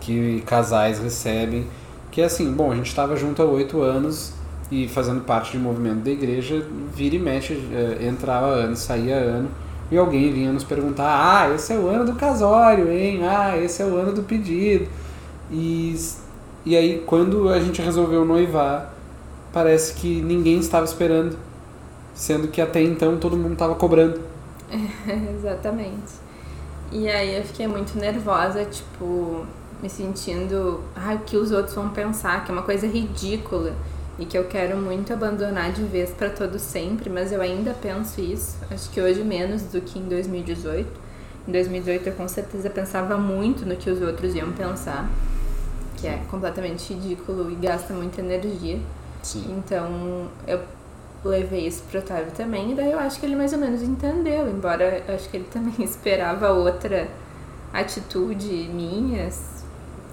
que casais recebem. Que é assim, bom, a gente estava junto há oito anos e fazendo parte de movimento da igreja, vira e mexe, eh, entrava ano, saía ano, e alguém vinha nos perguntar, ah, esse é o ano do casório, hein? Ah, esse é o ano do pedido. E, e aí, quando a gente resolveu noivar, parece que ninguém estava esperando, sendo que até então todo mundo estava cobrando. Exatamente. E aí eu fiquei muito nervosa, tipo, me sentindo, ai, o que os outros vão pensar, que é uma coisa ridícula e que eu quero muito abandonar de vez para todo sempre, mas eu ainda penso isso. Acho que hoje menos do que em 2018. Em 2018 eu com certeza pensava muito no que os outros iam pensar, que é completamente ridículo e gasta muita energia. Sim. Então eu levei isso pro Otávio também, e daí eu acho que ele mais ou menos entendeu, embora acho que ele também esperava outra atitude minha.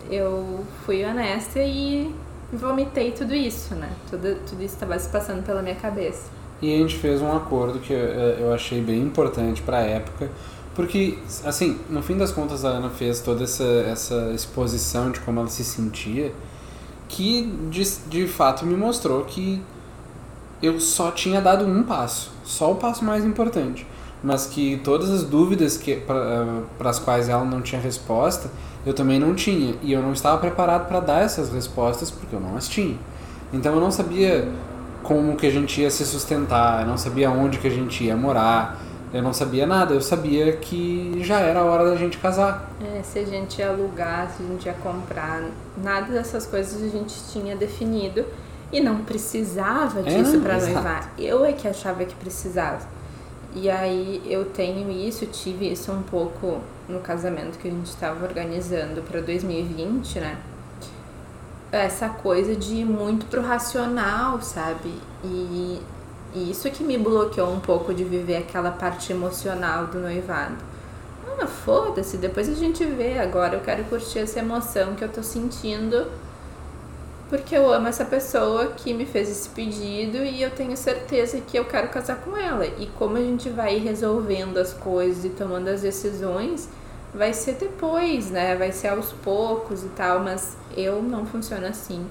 Eu fui honesta e vomitei tudo isso, né? Tudo, tudo isso estava se passando pela minha cabeça. E a gente fez um acordo que eu, eu achei bem importante pra época, porque, assim, no fim das contas a Ana fez toda essa, essa exposição de como ela se sentia, que de, de fato me mostrou que eu só tinha dado um passo, só o passo mais importante, mas que todas as dúvidas que para as quais ela não tinha resposta, eu também não tinha, e eu não estava preparado para dar essas respostas porque eu não as tinha. Então eu não sabia como que a gente ia se sustentar, eu não sabia onde que a gente ia morar, eu não sabia nada, eu sabia que já era a hora da gente casar. É, se a gente ia alugar, se a gente ia comprar, nada dessas coisas a gente tinha definido e não precisava É, disso não, para noivar. Eu é que achava que precisava. E aí eu tenho isso, tive isso um pouco no casamento que a gente estava organizando para 2020, né? Essa coisa de ir muito pro racional, sabe? E, e isso que me bloqueou um pouco de viver aquela parte emocional do noivado. Ah, foda-se, depois a gente vê. Agora eu quero curtir essa emoção que eu tô sentindo porque eu amo essa pessoa que me fez esse pedido e eu tenho certeza que eu quero casar com ela. E como a gente vai resolvendo as coisas e tomando as decisões, vai ser depois, né? Vai ser aos poucos e tal, mas eu não funciono assim.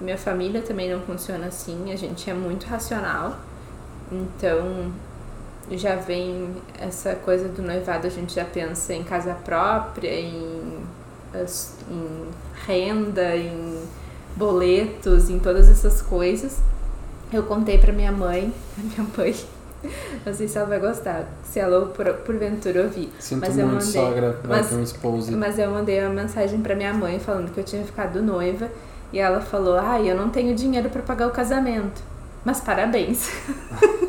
Minha família também não funciona assim, a gente é muito racional. Então, já vem essa coisa do noivado, a gente já pensa em casa própria, em, em renda, em boletos, em todas essas coisas. Eu contei pra minha mãe, minha mãe, não sei se ela vai gostar, se ela por, porventura ouvir. Sinto Mas eu muito, mandei. sogra, vai Mas- um. Mas eu mandei uma mensagem pra minha mãe falando que eu tinha ficado noiva e ela falou: "Ah, eu não tenho dinheiro pra pagar o casamento". Mas parabéns.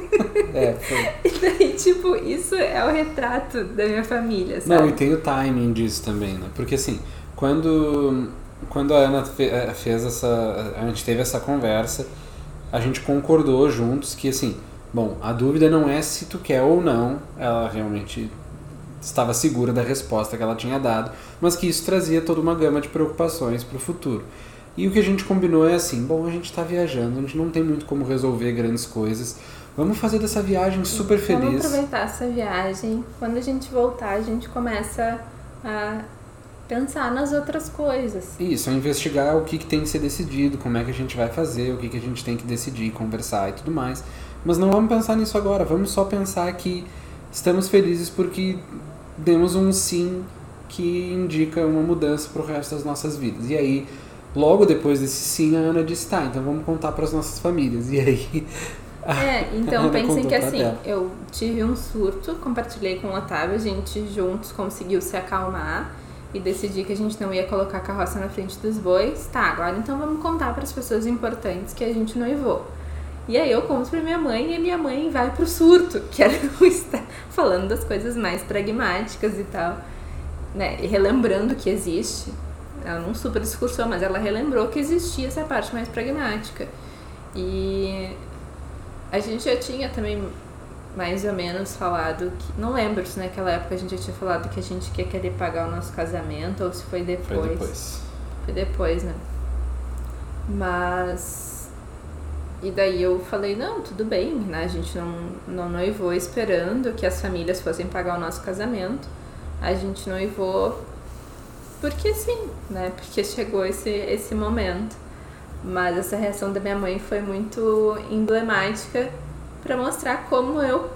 É, foi. E daí, tipo, isso é o retrato da minha família, sabe? Não, e tem o timing disso também, né? Porque assim, quando, quando a Ana eh, fez essa. A gente teve essa conversa, a gente concordou juntos que assim, bom, a dúvida não é se tu quer ou não, ela realmente estava segura da resposta que ela tinha dado, mas que isso trazia toda uma gama de preocupações para o futuro. E o que a gente combinou é assim: bom, a gente está viajando, a gente não tem muito como resolver grandes coisas. Vamos fazer dessa viagem super feliz. Vamos aproveitar essa viagem. Quando a gente voltar, a gente começa a pensar nas outras coisas. Isso, a investigar o que, que tem que ser decidido, como é que a gente vai fazer, o que, que a gente tem que decidir, conversar e tudo mais. Mas não vamos pensar nisso agora, vamos só pensar que estamos felizes porque demos um sim que indica uma mudança para o resto das nossas vidas. E aí, logo depois desse sim, a Ana disse: tá, então vamos contar para as nossas famílias. E aí. É, então pensem que assim, dela. eu tive um surto, compartilhei com o Otávio, a gente juntos conseguiu se acalmar e decidi que a gente não ia colocar a carroça na frente dos bois. Tá, agora então vamos contar para as pessoas importantes que a gente noivou. E aí eu conto pra minha mãe e minha mãe vai pro surto, que era estar falando das coisas mais pragmáticas e tal, né? E relembrando que existe. Ela não super discursou, mas ela relembrou que existia essa parte mais pragmática. E a gente já tinha também mais ou menos falado que. Não lembro se naquela época a gente já tinha falado que a gente ia querer pagar o nosso casamento ou se foi depois. Foi depois. Foi depois, né? Mas. E daí eu falei, não, tudo bem, né? A gente não, não noivou esperando que as famílias fossem pagar o nosso casamento. A gente noivou porque sim, né? Porque chegou esse, esse momento. Mas essa reação da minha mãe foi muito emblemática para mostrar como eu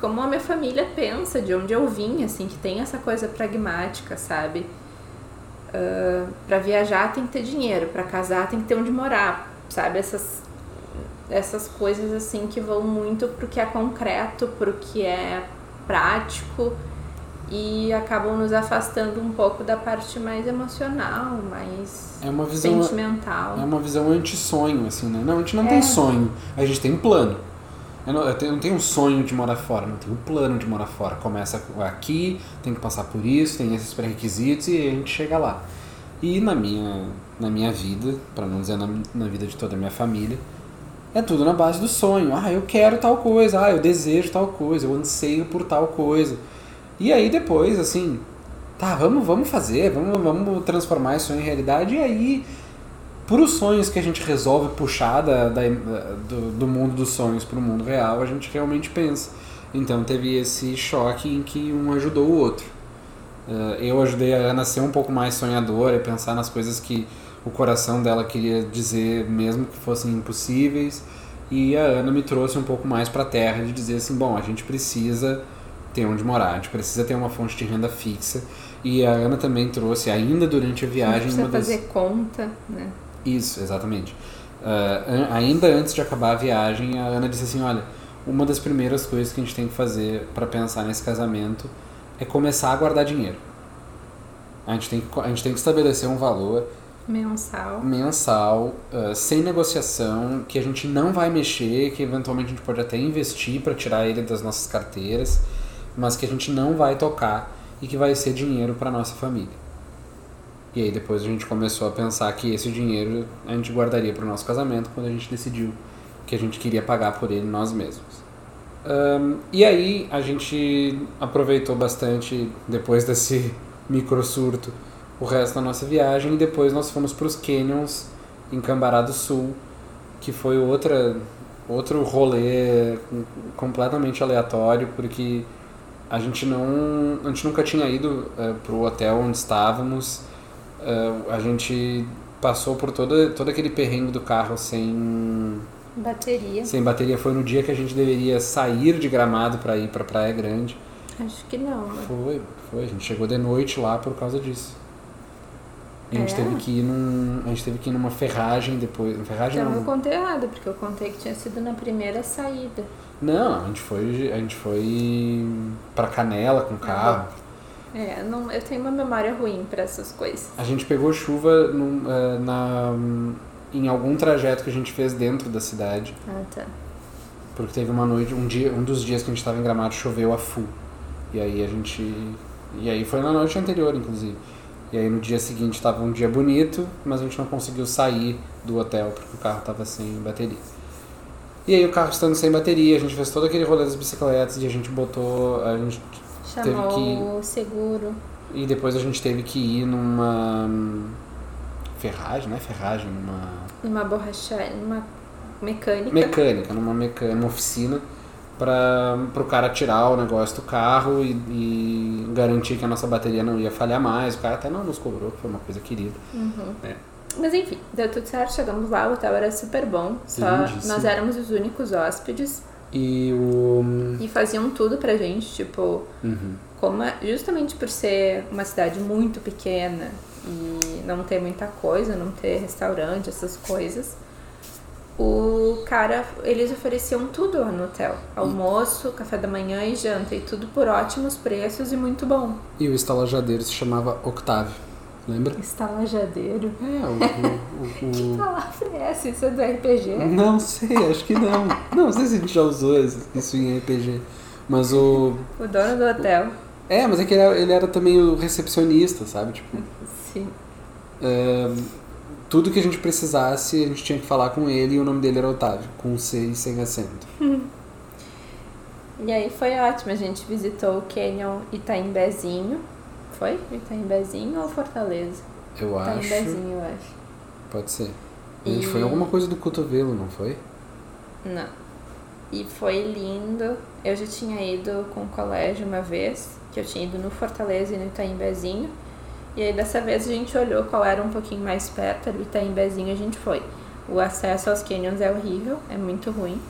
como a minha família pensa, de onde eu vim, assim, que tem essa coisa pragmática, sabe? Uh, para viajar tem que ter dinheiro, para casar tem que ter onde morar, sabe? Essas, essas coisas assim que vão muito pro que é concreto, pro que é prático e acabam nos afastando um pouco da parte mais emocional, mais é uma visão, sentimental. É uma visão anti-sonho, assim, né? Não, a gente não é. tem sonho, a gente tem um plano. Eu não, eu, tenho, eu não tenho um sonho de morar fora, não tenho um plano de morar fora. Começa aqui, tem que passar por isso, tem esses pré-requisitos e a gente chega lá. E na minha, na minha vida, para não dizer na, na vida de toda a minha família, é tudo na base do sonho. Ah, eu quero tal coisa, ah, eu desejo tal coisa, eu anseio por tal coisa. E aí depois, assim, tá, vamos, vamos fazer, vamos, vamos transformar isso em realidade. E aí, por os sonhos que a gente resolve puxar da, da do, do mundo dos sonhos para o mundo real, a gente realmente pensa. Então teve esse choque em que um ajudou o outro. Uh, eu ajudei a Ana a ser um pouco mais sonhadora e pensar nas coisas que o coração dela queria dizer, mesmo que fossem impossíveis. E a Ana me trouxe um pouco mais para a terra de dizer assim: bom, a gente precisa ter onde morar, a gente precisa ter uma fonte de renda fixa. E a Ana também trouxe, ainda durante a viagem. A gente precisa fazer das... conta, né? Isso, exatamente. Uh, ainda antes de acabar a viagem, a Ana disse assim: olha, uma das primeiras coisas que a gente tem que fazer para pensar nesse casamento é começar a guardar dinheiro. A gente tem que, a gente tem que estabelecer um valor mensal, mensal uh, sem negociação, que a gente não vai mexer, que eventualmente a gente pode até investir para tirar ele das nossas carteiras mas que a gente não vai tocar e que vai ser dinheiro para nossa família. E aí depois a gente começou a pensar que esse dinheiro a gente guardaria para o nosso casamento quando a gente decidiu que a gente queria pagar por ele nós mesmos. Um, e aí a gente aproveitou bastante depois desse micro surto o resto da nossa viagem e depois nós fomos para os canyons em Cambará do Sul, que foi outra outro rolê completamente aleatório porque a gente não a gente nunca tinha ido uh, pro hotel onde estávamos uh, a gente passou por todo todo aquele perrengue do carro sem bateria sem bateria foi no dia que a gente deveria sair de Gramado para ir para Praia Grande acho que não né? foi foi a gente chegou de noite lá por causa disso e a gente é? teve que ir num. A gente teve que ir numa ferragem depois. Ferragem então não. eu contei errado, porque eu contei que tinha sido na primeira saída. Não, a gente foi. A gente foi pra canela com o carro. É, não, eu tenho uma memória ruim para essas coisas. A gente pegou chuva num, uh, na, em algum trajeto que a gente fez dentro da cidade. Ah, tá. Porque teve uma noite, um dia, um dos dias que a gente estava em Gramado choveu a full. E aí a gente. E aí foi na noite anterior, inclusive. E aí no dia seguinte estava um dia bonito, mas a gente não conseguiu sair do hotel porque o carro estava sem bateria. E aí o carro estando sem bateria, a gente fez todo aquele rolê das bicicletas e a gente botou. A gente Chamou Teve que- o seguro. E depois a gente teve que ir numa hum, ferragem, não é ferragem, numa Numa borracharia, numa mecânica. mecânica, numa mecânica, numa oficina para o cara tirar o negócio do carro e, e garantir que a nossa bateria não ia falhar mais. O cara até não nos cobrou, que foi uma coisa querida. Mas enfim, deu tudo certo, chegamos lá, o hotel era super bom. Só Lindíssimo. nós éramos os únicos hóspedes E o. e faziam tudo pra gente, tipo, Uhum. como justamente por ser uma cidade muito pequena e não ter muita coisa, não ter restaurante, essas coisas. O cara, eles ofereciam tudo no hotel: almoço, café da manhã e janta, e tudo por ótimos preços e muito bom. E o estalajadeiro se chamava Octávio. Lembra? Estalajadeiro. É, o. o, o- Que palavra é essa? Isso é do RPG? Não sei, acho que não. Não sei se a gente já usou isso em RPG. Mas o. O dono do hotel. É, mas é que ele era, ele era também o recepcionista, sabe? Tipo, Sim. é, tudo que a gente precisasse, a gente tinha que falar com ele e o nome dele era Otávio, com C e sem acento. E aí foi ótimo, a gente visitou o Canyon Itaimbezinho. Foi? Itaimbezinho ou Fortaleza? Eu acho. Itaimbezinho, eu acho. Pode ser. A gente E- foi em alguma coisa do cotovelo, não foi? Não. E foi lindo. Eu já tinha ido com o colégio uma vez, que eu tinha ido no Fortaleza e no Itaimbezinho. E aí dessa vez a gente olhou qual era um pouquinho mais perto, era o Itaimbezinho a gente foi. O acesso aos canyons é horrível, é muito ruim.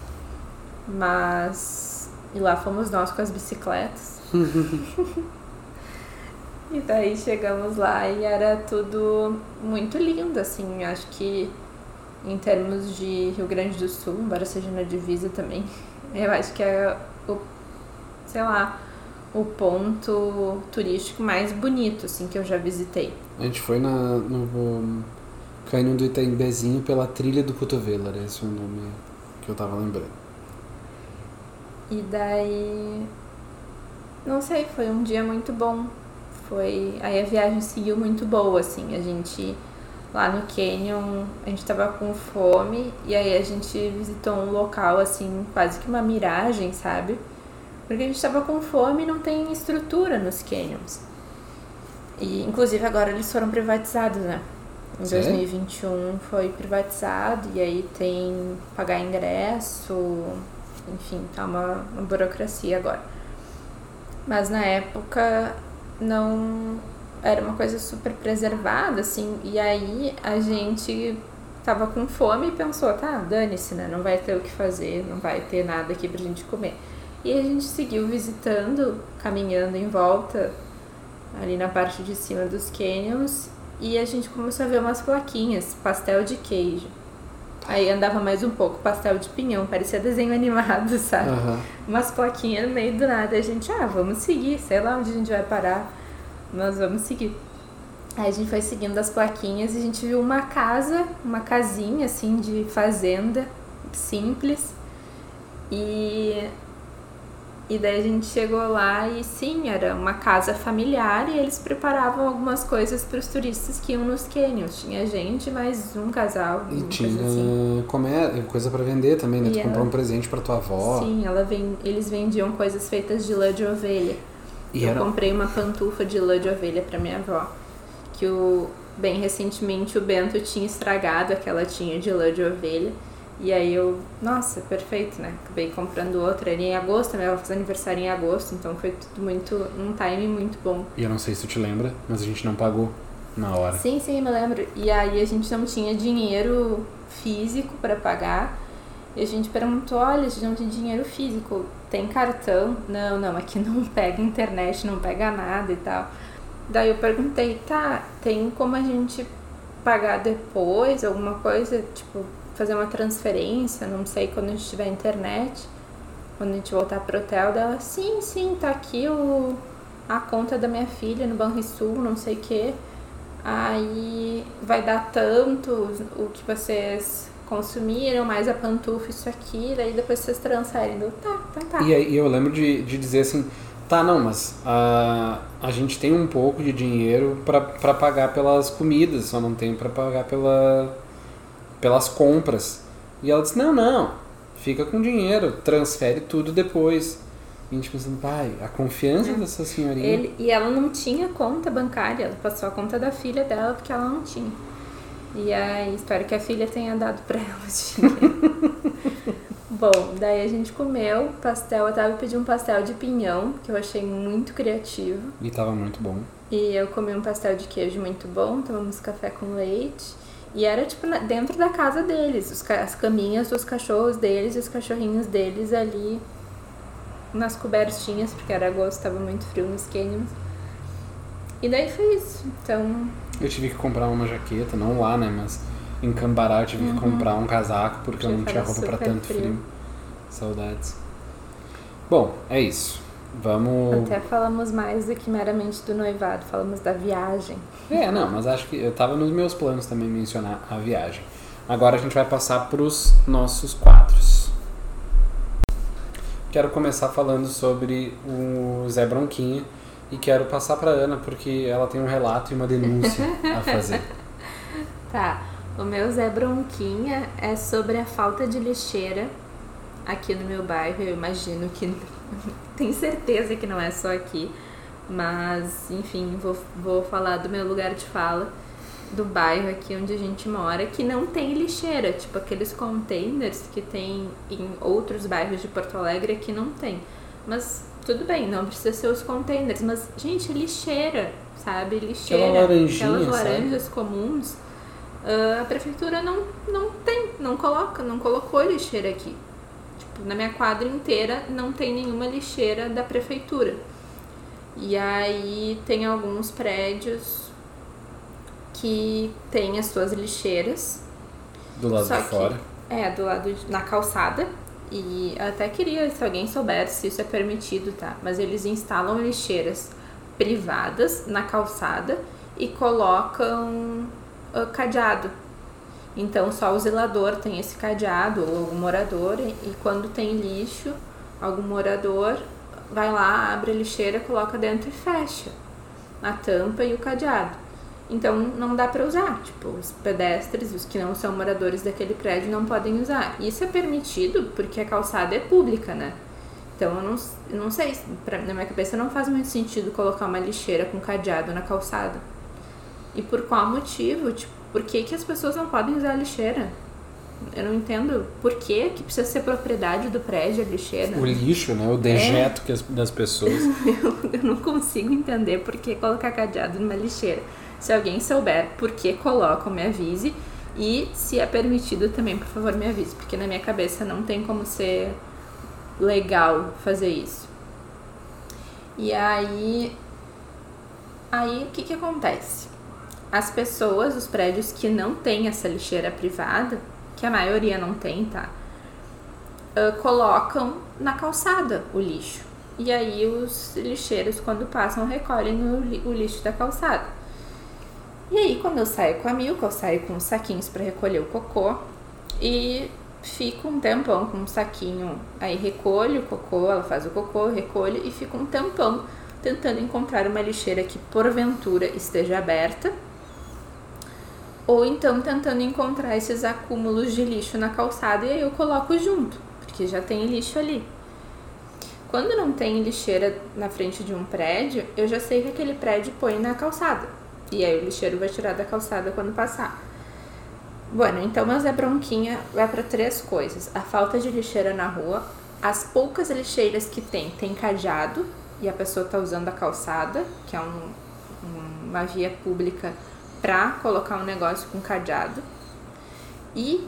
Mas. E lá fomos nós com as bicicletas. e daí chegamos lá e era tudo muito lindo, assim. Acho que em termos de Rio Grande do Sul, embora seja na divisa também, eu acho que é o, sei lá, o ponto turístico mais bonito, assim, que eu já visitei. A gente foi na, no Canyon do Itaimbezinho pela trilha do cotovelo, era esse o nome que eu tava lembrando. E daí, não sei, foi um dia muito bom. Foi, aí a viagem seguiu muito boa, assim, a gente lá no Canyon, a gente tava com fome e aí a gente visitou um local assim, quase que uma miragem, sabe? Porque a gente tava com fome e não tem estrutura nos canyons. E inclusive agora eles foram privatizados, né? Em Sério? 2021 foi privatizado e aí tem pagar ingresso, enfim, tá uma, uma burocracia agora. Mas na época não era uma coisa super preservada, assim, e aí a gente tava com fome e pensou, tá, dane-se, né? Não vai ter o que fazer, não vai ter nada aqui pra gente comer. E a gente seguiu visitando, caminhando em volta, ali na parte de cima dos canyons, e a gente começou a ver umas plaquinhas, pastel de queijo. Aí andava mais um pouco, pastel de pinhão, parecia desenho animado, sabe? Aham. umas plaquinhas no meio do nada. A gente, ah, vamos seguir, sei lá onde a gente vai parar, nós vamos seguir. Aí a gente foi seguindo as plaquinhas e a gente viu uma casa, uma casinha assim de fazenda, simples. E, e daí a gente chegou lá e sim, era uma casa familiar e eles preparavam algumas coisas para os turistas que iam nos canyons. Tinha gente, mais um casal, E tinha coisa assim. comer, coisa pra vender também, né? E Tu ela- comprar um presente pra tua avó. Sim, ela vem, eles vendiam coisas feitas de lã de ovelha. E eu era- comprei uma pantufa de lã de ovelha para minha avó. Que o bem recentemente o Bento tinha estragado a que ela tinha de lã de ovelha. E aí eu, nossa, perfeito, né? Acabei comprando outra. Era em agosto, minha avó fez aniversário em agosto, então foi tudo muito. um time muito bom. E eu não sei se tu te lembra, mas a gente não pagou na hora. Sim, sim, me lembro. E aí a gente não tinha dinheiro físico para pagar. E a gente perguntou, olha, a gente não tem dinheiro físico, tem cartão? Não, não, aqui não pega internet, não pega nada e tal. Daí eu perguntei, tá, tem como a gente pagar depois, alguma coisa, tipo, fazer uma transferência, não sei, quando a gente tiver internet, quando a gente voltar pro hotel dela, sim, sim, tá aqui o, a conta da minha filha no Banrisul, não sei o quê aí vai dar tanto o que vocês consumiram, mais a pantufa, isso aqui, daí depois vocês transferem. Tá, então tá. E aí eu lembro de, de dizer assim, tá, não, mas a, a gente tem um pouco de dinheiro pra pagar pelas comidas, só não tem pra pagar pela, pelas compras. E ela disse, não, não, fica com dinheiro, transfere tudo depois. E a gente pensando, pai, a confiança dessa senhorinha. Ele, e ela não tinha conta bancária, ela passou a conta da filha dela porque ela não tinha. E aí, espero que a filha tenha dado pra ela dinheiro. Bom, daí a gente comeu pastel. Eu tava pedindo um pastel de pinhão, que eu achei muito criativo. E tava muito bom. E eu comi um pastel de queijo muito bom, tomamos café com leite. E era tipo dentro da casa deles, as caminhas dos cachorros deles e os cachorrinhos deles ali nas cobertinhas, porque era agosto, estava muito frio nos canyons. E daí foi isso. Então, Eu tive que comprar uma jaqueta, não lá, né? Mas em Cambará eu tive que comprar um casaco porque eu não tinha roupa super tanto frio. frio. Saudades. Bom, é isso. Vamos. até falamos mais do que meramente do noivado, falamos da viagem. É, não, mas acho que eu tava nos meus planos também mencionar a viagem. Agora a gente vai passar pros nossos quadros. Quero começar falando sobre o Zé Bronquinha e quero passar pra Ana porque ela tem um relato e uma denúncia a fazer. Tá, o meu Zé Bronquinha é sobre a falta de lixeira aqui no meu bairro. Eu imagino que. Tenho certeza que não é só aqui, mas enfim, vou, vou falar do meu lugar de fala, do bairro aqui onde a gente mora, que não tem lixeira, tipo aqueles containers que tem em outros bairros de Porto Alegre aqui não tem. Mas tudo bem, não precisa ser os containers, mas gente, lixeira, sabe? Lixeira, aquelas sabe? laranjas comuns. Ah, a prefeitura não, não tem, não coloca, não colocou lixeira aqui. Tipo, na minha quadra inteira não tem nenhuma lixeira da prefeitura. E aí tem alguns prédios que tem as suas lixeiras. Do lado de que- fora. É, do lado de, na calçada. E eu até queria, se alguém soubesse se isso é permitido, tá? Mas eles instalam lixeiras privadas na calçada e colocam ah, cadeado. Então só o zelador tem esse cadeado, ou algum morador, e, quando tem lixo, algum morador vai lá, abre a lixeira, coloca dentro e fecha a tampa e o cadeado. Então não dá para usar, tipo, os pedestres, os que não são moradores daquele prédio não podem usar. Isso é permitido porque a calçada é pública, né? Então eu não, eu não sei, pra, na minha cabeça não faz muito sentido colocar uma lixeira com cadeado na calçada. E por qual motivo? Tipo, por que, que as pessoas não podem usar a lixeira? Eu não entendo por que, que precisa ser propriedade do prédio a lixeira. O lixo, né? O dejeto que as- das pessoas. Eu, eu não consigo entender por que colocar cadeado numa lixeira. Se alguém souber por que colocam, me avise. E se é permitido também, por favor, me avise. Porque na minha cabeça não tem como ser legal fazer isso. E aí. Aí o que, que acontece? As pessoas, os prédios que não têm essa lixeira privada, que a maioria não tem, tá? ah, colocam na calçada o lixo. E aí os lixeiros, quando passam, recolhem o, o lixo da calçada. E aí, quando eu saio com a Milka, eu saio com os saquinhos para recolher o cocô e fico um tempão com um saquinho. Aí recolho o cocô, ela faz o cocô, recolho e fico um tempão tentando encontrar uma lixeira que porventura esteja aberta. Ou então tentando encontrar esses acúmulos de lixo na calçada e aí eu coloco junto, porque já tem lixo ali. Quando não tem lixeira na frente de um prédio, eu já sei que aquele prédio põe na calçada. E aí o lixeiro vai tirar da calçada quando passar. Bueno, então meu Zé Bronquinha vai para três coisas: a falta de lixeira na rua, as poucas lixeiras que tem, tem cadeado e a pessoa tá usando a calçada, que é um- uma via pública pra colocar um negócio com cadeado. E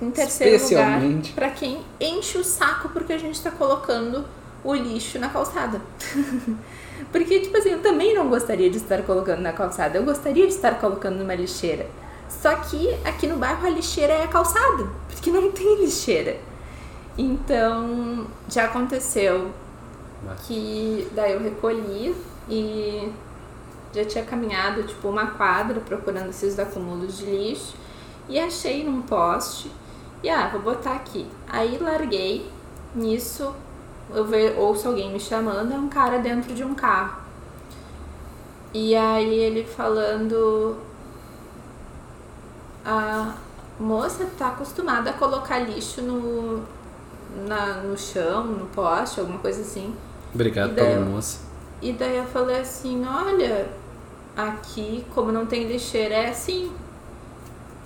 em terceiro lugar, para quem enche o saco porque a gente tá colocando o lixo na calçada. porque, tipo assim, eu também não gostaria de estar colocando na calçada, eu gostaria de estar colocando numa lixeira. Só que aqui no bairro a lixeira é a calçada, porque não tem lixeira. Então, já aconteceu que daí eu recolhi e já tinha caminhado tipo uma quadra procurando esses acúmulos de lixo e achei num poste e ah, vou botar aqui. Aí larguei, nisso eu ve, ouço alguém me chamando, é um cara dentro de um carro. E aí ele falando a moça tá acostumada a colocar lixo no, na, no chão, no poste, alguma coisa assim. Obrigado pela moça. E daí eu falei assim, olha, aqui como não tem lixeira é assim.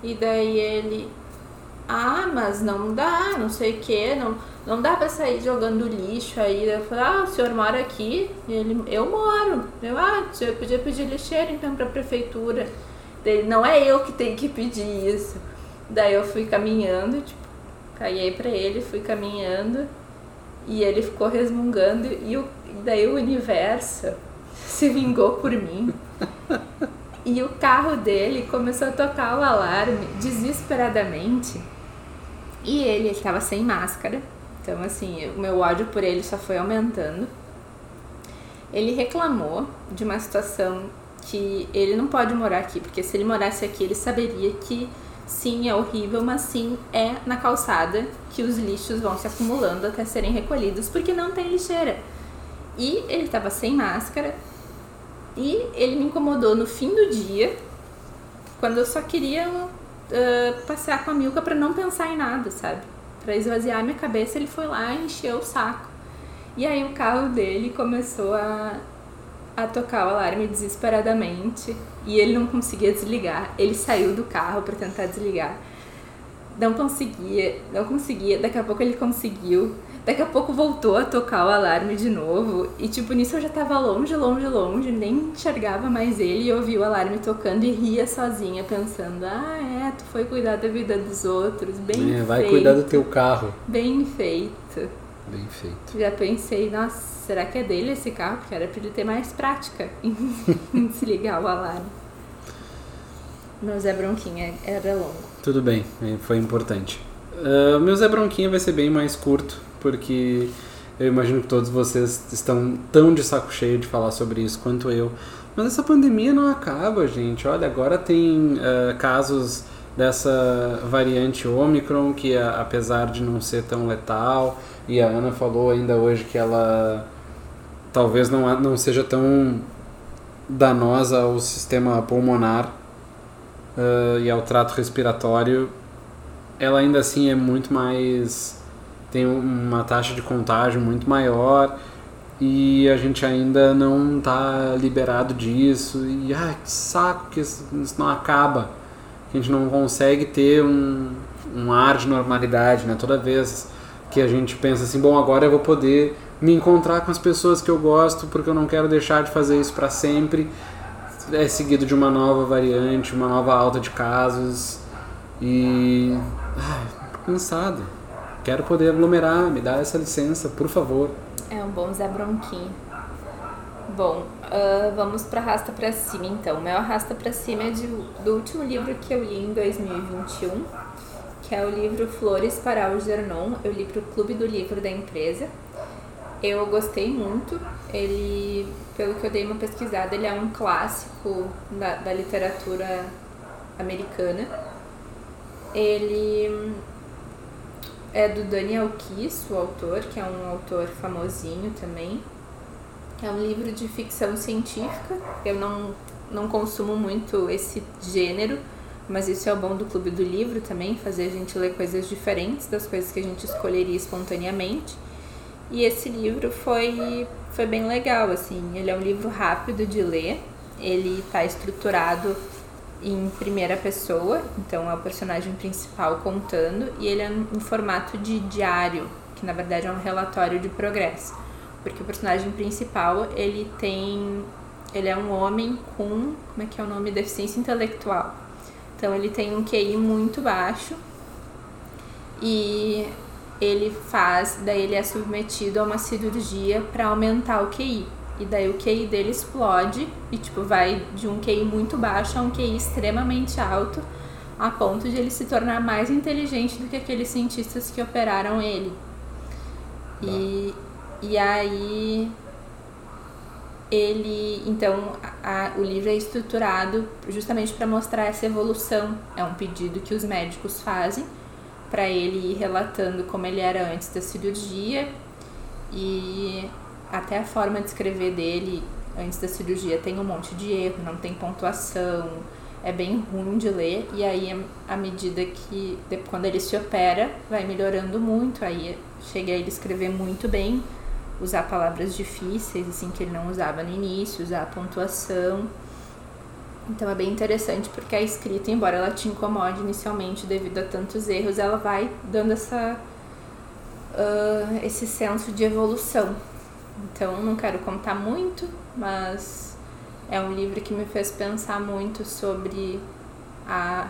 E daí ele, ah, mas não dá, não sei o que, não, não dá pra sair jogando lixo aí. Eu falei, ah, o senhor mora aqui? E ele, eu moro. Eu, ah, o senhor podia pedir lixeira então pra prefeitura. Ele, não é eu que tenho que pedir isso. Daí eu fui caminhando, tipo, caí pra ele, fui caminhando. E ele ficou resmungando e, o, daí o universo se vingou por mim. E o carro dele começou a tocar o alarme desesperadamente. E ele estava sem máscara. Então, assim, o meu ódio por ele só foi aumentando. Ele reclamou de uma situação que ele não pode morar aqui, porque se ele morasse aqui, ele saberia que sim, é horrível, mas sim é na calçada que os lixos vão se acumulando até serem recolhidos, porque não tem lixeira. E ele estava sem máscara, e ele me incomodou no fim do dia, quando eu só queria ah, passear com a Milka para não pensar em nada, sabe? Para esvaziar a minha cabeça, ele foi lá e encheu o saco. E aí o carro dele começou a, a tocar o alarme desesperadamente e ele não conseguia desligar. Ele saiu do carro para tentar desligar. Não conseguia, não conseguia. Daqui a pouco ele conseguiu. Daqui a pouco voltou a tocar o alarme de novo. E tipo, nisso eu já tava longe, longe, longe, nem enxergava mais ele e eu ouvi o alarme tocando e ria sozinha, pensando, ah é, tu foi cuidar da vida dos outros. Bem É, vai feito. cuidar do teu carro. Bem feito. Bem feito. Já pensei, nossa, será que é dele esse carro? Porque era pra ele ter mais prática em, se ligar o alarme. Meu Zé Bronquinha era longo. Tudo bem, foi importante. Ah, meu Zé Bronquinha vai ser bem mais curto, porque eu imagino que todos vocês estão tão de saco cheio de falar sobre isso quanto eu. Mas essa pandemia não acaba, gente. Olha, agora tem ah, casos dessa variante Omicron, que apesar de não ser tão letal, e a Ana falou ainda hoje que ela talvez não, não seja tão danosa ao sistema pulmonar ah, e ao trato respiratório, ela ainda assim é muito mais. Tem uma taxa de contágio muito maior e a gente ainda não tá liberado disso. E ai, que saco que isso, isso não acaba. Que a gente não consegue ter um, um ar de normalidade, né? Toda vez que a gente pensa assim, bom, agora eu vou poder me encontrar com as pessoas que eu gosto porque eu não quero deixar de fazer isso para sempre é seguido de uma nova variante, uma nova alta de casos e cansado. Quero poder aglomerar, me dá essa licença, por favor. É um bom Zé Bronquinho. Bom, ah, vamos para Arrasta pra Cima então. O meu Arrasta pra Cima é de- do último livro que eu li em 2021, que é o livro Flores para Algernon. Eu li para o Clube do Livro da empresa. Eu gostei muito. Ele, pelo que eu dei uma pesquisada, ele é um clássico da, da literatura americana. Ele é do Daniel Kiss, o autor, que é um autor famosinho também. É um livro de ficção científica. Eu não, não consumo muito esse gênero, mas isso é o bom do Clube do Livro também, fazer a gente ler coisas diferentes das coisas que a gente escolheria espontaneamente. E esse livro foi, foi bem legal, assim. Ele é um livro rápido de ler, ele está estruturado em primeira pessoa, então é o personagem principal contando, e ele é em formato de diário, que na verdade é um relatório de progresso. Porque o personagem principal, ele tem. Ele é um homem com. Como é que é o nome? Deficiência intelectual. Então ele tem um QI muito baixo e ele faz, daí ele é submetido a uma cirurgia para aumentar o QI. E daí o QI dele explode e tipo vai de um QI muito baixo a um QI extremamente alto, a ponto de ele se tornar mais inteligente do que aqueles cientistas que operaram ele. E, e aí ele então a- a- o livro é estruturado justamente para mostrar essa evolução. É um pedido que os médicos fazem para ele ir relatando como ele era antes da cirurgia e até a forma de escrever dele antes da cirurgia tem um monte de erro, não tem pontuação, é bem ruim de ler e aí à medida que quando ele se opera vai melhorando muito, aí chega a ele escrever muito bem, usar palavras difíceis, assim, que ele não usava no início, usar a pontuação. Então é bem interessante porque a escrita, embora ela te incomode inicialmente devido a tantos erros, ela vai dando essa, uh, esse senso de evolução. Então não quero contar muito, mas é um livro que me fez pensar muito sobre a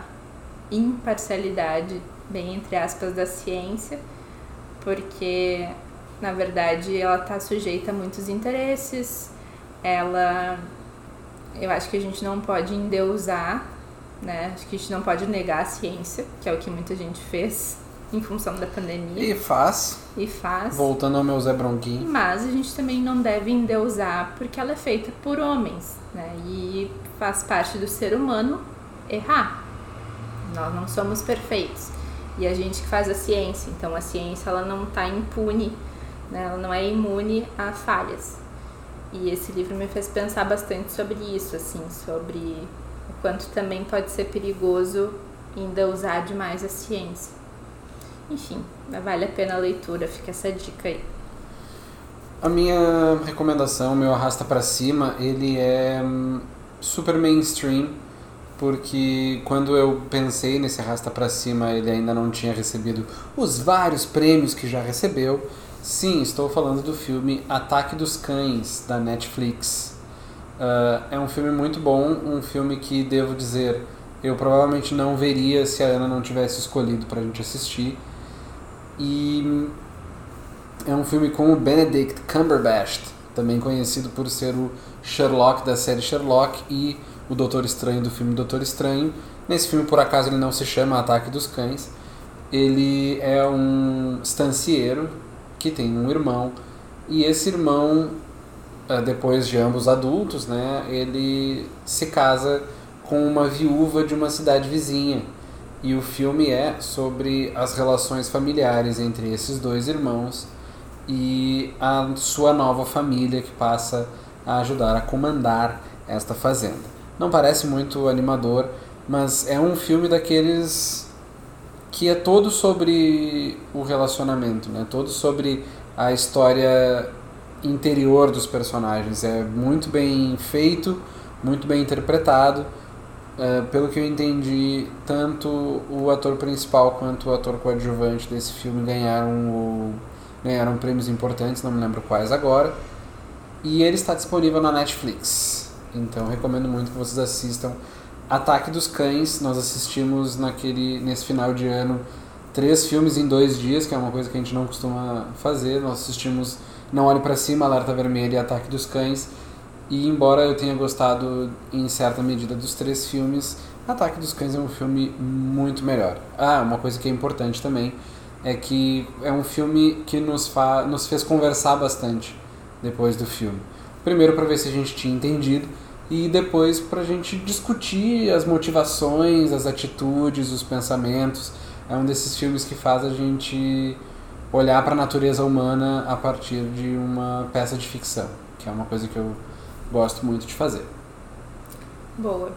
imparcialidade, bem entre aspas, da ciência, porque na verdade ela está sujeita a muitos interesses, ela eu acho que a gente não pode endeusar, né? Acho que a gente não pode negar a ciência, que é o que muita gente fez em função da pandemia. E faz. E faz. Voltando ao meu Zé Bronquinho. Mas a gente também não deve endeusar porque ela é feita por homens, né? E faz parte do ser humano errar. Nós não somos perfeitos. E a gente que faz a ciência, então a ciência ela não está impune, né? ela não é imune a falhas. E esse livro me fez pensar bastante sobre isso, assim, sobre o quanto também pode ser perigoso ainda usar demais a ciência. Enfim, vale a pena a leitura, fica essa dica aí. A minha recomendação, meu arrasta para cima, ele é hum, super mainstream, porque quando eu pensei nesse arrasta para cima, ele ainda não tinha recebido os vários prêmios que já recebeu. Sim, estou falando do filme Ataque dos Cães, da Netflix. Uh, é um filme muito bom, um filme que, devo dizer, eu provavelmente não veria se a Ana não tivesse escolhido para a gente assistir. E é um filme com o Benedict Cumberbatch, também conhecido por ser o Sherlock da série Sherlock e o Doutor Estranho do filme Doutor Estranho. Nesse filme, por acaso, ele não se chama Ataque dos Cães. Ele é um estancieiro que tem um irmão e esse irmão eh, depois de ambos adultos, né, ele se casa com uma viúva de uma cidade vizinha. E o filme é sobre as relações familiares entre esses dois irmãos e a sua nova família que passa a ajudar a comandar esta fazenda. Não parece muito animador, mas é um filme daqueles que é todo sobre o relacionamento, né? Todo sobre a história interior dos personagens. É muito bem feito, muito bem interpretado. É, pelo que eu entendi, tanto o ator principal quanto o ator coadjuvante desse filme ganharam, o, ganharam prêmios importantes, não me lembro quais agora. E ele está disponível na Netflix. Então recomendo muito que vocês assistam Ataque dos Cães, nós assistimos naquele, nesse final de ano três filmes em dois dias, que é uma coisa que a gente não costuma fazer. Nós assistimos Não Olhe para Cima, Alerta Vermelho e Ataque dos Cães. E embora eu tenha gostado em certa medida dos três filmes, Ataque dos Cães é um filme muito melhor. Ah, uma coisa que é importante também é que é um filme que nos, fa nos fez conversar bastante depois do filme. Primeiro para ver se a gente tinha entendido e depois para a gente discutir as motivações, as atitudes, os pensamentos. É um desses filmes que faz a gente olhar para a natureza humana a partir de uma peça de ficção, que é uma coisa que eu gosto muito de fazer. Boa.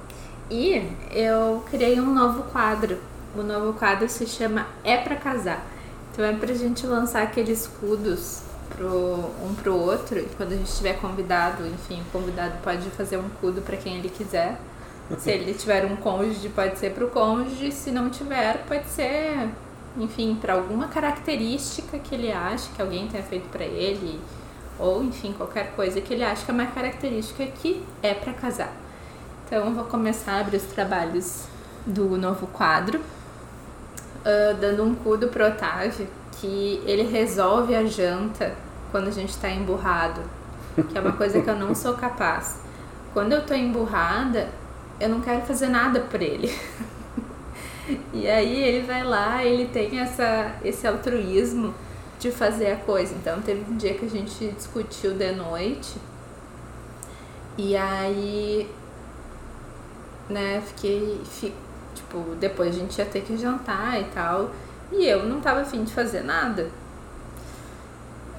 E eu criei um novo quadro. O novo quadro se chama É para Casar. Então é pra gente lançar aqueles escudos pro, um pro outro. E quando a gente tiver convidado, enfim, o convidado pode fazer um cudo para quem ele quiser. Se ele tiver um cônjuge, pode ser pro cônjuge. Se não tiver, pode ser, enfim, para alguma característica que ele acha que alguém tenha feito para ele. Ou, enfim, qualquer coisa que ele acha que é uma característica que é para casar. Então, eu vou começar a abrir os trabalhos do novo quadro, uh, dando um cudo pro Otávio, que ele resolve a janta quando a gente está emburrado, que é uma coisa que eu não sou capaz. Quando eu tô emburrada, eu não quero fazer nada por ele. e aí ele vai lá, ele tem essa, esse altruísmo de fazer a coisa. Então teve um dia que a gente discutiu de noite e aí né, fiquei, tipo, depois a gente ia ter que jantar e tal. E eu não tava afim de fazer nada.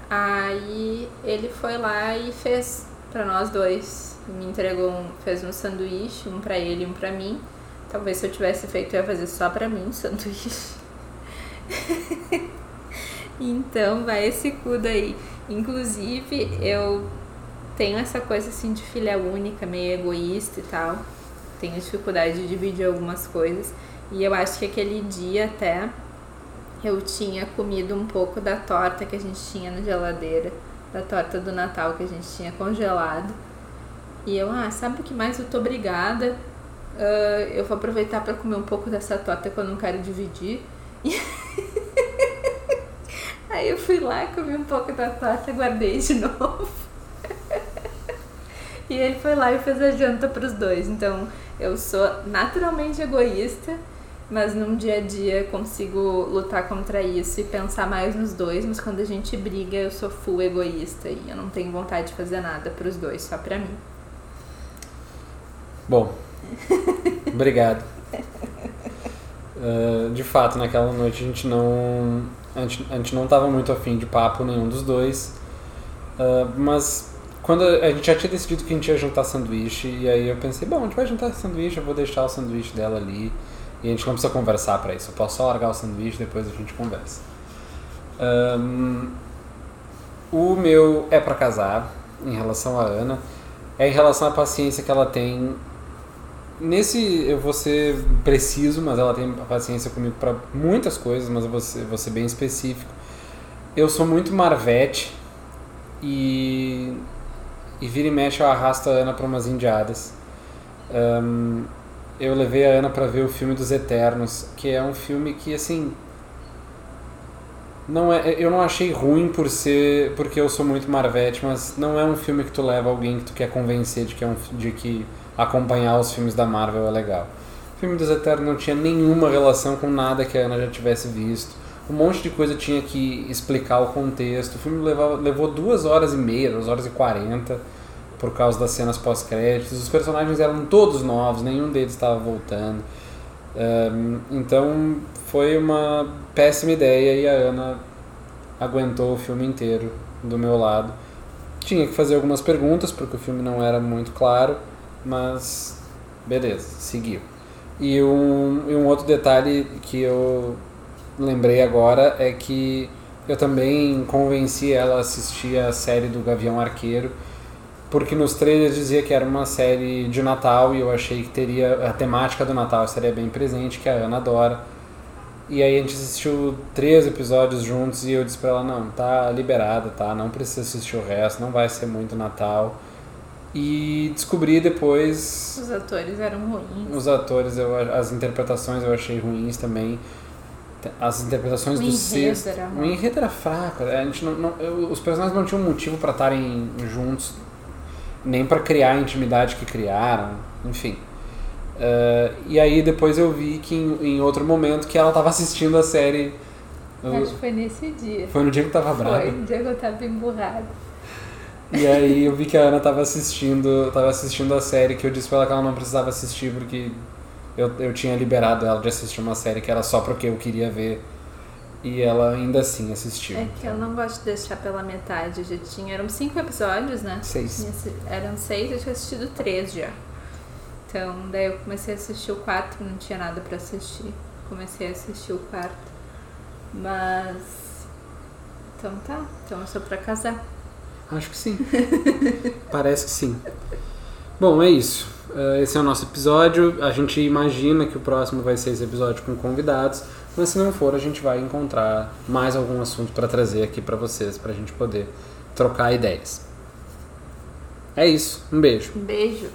Aí ele foi lá e fez para nós dois. Me entregou um, fez um sanduíche, um para ele e um para mim. Talvez se eu tivesse feito eu ia fazer só para mim um sanduíche. então vai esse cudo aí. Inclusive, eu tenho essa coisa assim de filha única, meio egoísta e tal. Tenho dificuldade de dividir algumas coisas. E eu acho que aquele dia até eu tinha comido um pouco da torta que a gente tinha na geladeira, da torta do Natal que a gente tinha congelado. E eu, ah, sabe o que mais? Eu tô obrigada. Uh, eu vou aproveitar para comer um pouco dessa torta que eu não quero dividir. E Aí eu fui lá, comi um pouco da torta, guardei de novo. e ele foi lá e fez a janta para os dois. Então eu sou naturalmente egoísta, mas num dia a dia consigo lutar contra isso e pensar mais nos dois. Mas quando a gente briga, eu sou full egoísta e eu não tenho vontade de fazer nada para os dois, só para mim. Bom, obrigado. Uh, de fato, naquela noite a gente não a gente, a gente não estava muito afim de papo nenhum dos dois. Uh, mas quando a gente já tinha decidido que a gente ia jantar sanduíche, e aí eu pensei, bom, a gente vai jantar sanduíche, eu vou deixar o sanduíche dela ali. E a gente não precisa conversar para isso. Eu posso só largar o sanduíche depois a gente conversa. Um, o meu é para casar, em relação à Ana. É em relação à paciência que ela tem Nesse eu vou ser preciso, mas ela tem paciência comigo para muitas coisas, mas eu vou ser, bem específico. Eu sou muito marvete e, e vira e mexe eu arrasto a Ana para umas indiadas. Um, eu levei a Ana para ver o filme dos Eternos, que é um filme que assim não é, eu não achei ruim por ser porque eu sou muito marvete, mas não é um filme que tu leva alguém que tu quer convencer de que é um de que acompanhar os filmes da Marvel é legal. O filme dos Eternos não tinha nenhuma relação com nada que a Ana já tivesse visto. Um monte de coisa tinha que explicar o contexto. O filme levou, levou duas horas e meia, duas horas e quarenta, por causa das cenas pós-créditos. Os personagens eram todos novos, nenhum deles estava voltando. Um, então foi uma péssima ideia e a Ana aguentou o filme inteiro do meu lado. Tinha que fazer algumas perguntas porque o filme não era muito claro mas beleza, seguiu. E um, e um outro detalhe que eu lembrei agora é que eu também convenci ela a assistir a série do Gavião Arqueiro, porque nos trailers dizia que era uma série de Natal e eu achei que teria a temática do Natal estaria bem presente, que a Ana adora. E aí a gente assistiu três episódios juntos e eu disse pra ela, não, tá liberada, tá? Não precisa assistir o resto, não vai ser muito Natal. E descobri depois. Os atores eram ruins. Os atores, eu, as interpretações eu achei ruins também. As interpretações o do sexto. Era o enredo era fraco. A gente não, não os personagens não tinham motivo para estarem juntos, nem para criar a intimidade que criaram, enfim. Uh, e aí depois eu vi que em, em outro momento que ela estava assistindo a série. Acho que foi nesse dia. Foi no dia que eu tava brava. Foi, no dia que eu tava emburrada. E aí eu vi que a Ana tava assistindo, tava assistindo a série que eu disse pra ela que ela não precisava assistir porque eu, eu tinha liberado ela de assistir uma série que era só porque eu queria ver. E ela ainda assim assistiu. É que eu não gosto de deixar pela metade. Já tinha. Eram cinco episódios, né? Seis. Eram seis, eu tinha assistido três já. Então, daí eu comecei a assistir o quarto, não tinha nada para assistir. Comecei a assistir o quarto. Mas. Então tá. Então eu sou pra casar. Acho que sim. Parece que sim. Bom, é isso. Eh, esse é o nosso episódio. A gente imagina que o próximo vai ser esse episódio com convidados, mas se não for, a gente vai encontrar mais algum assunto para trazer aqui para vocês, para a gente poder trocar ideias. É isso. Um beijo. Um beijo.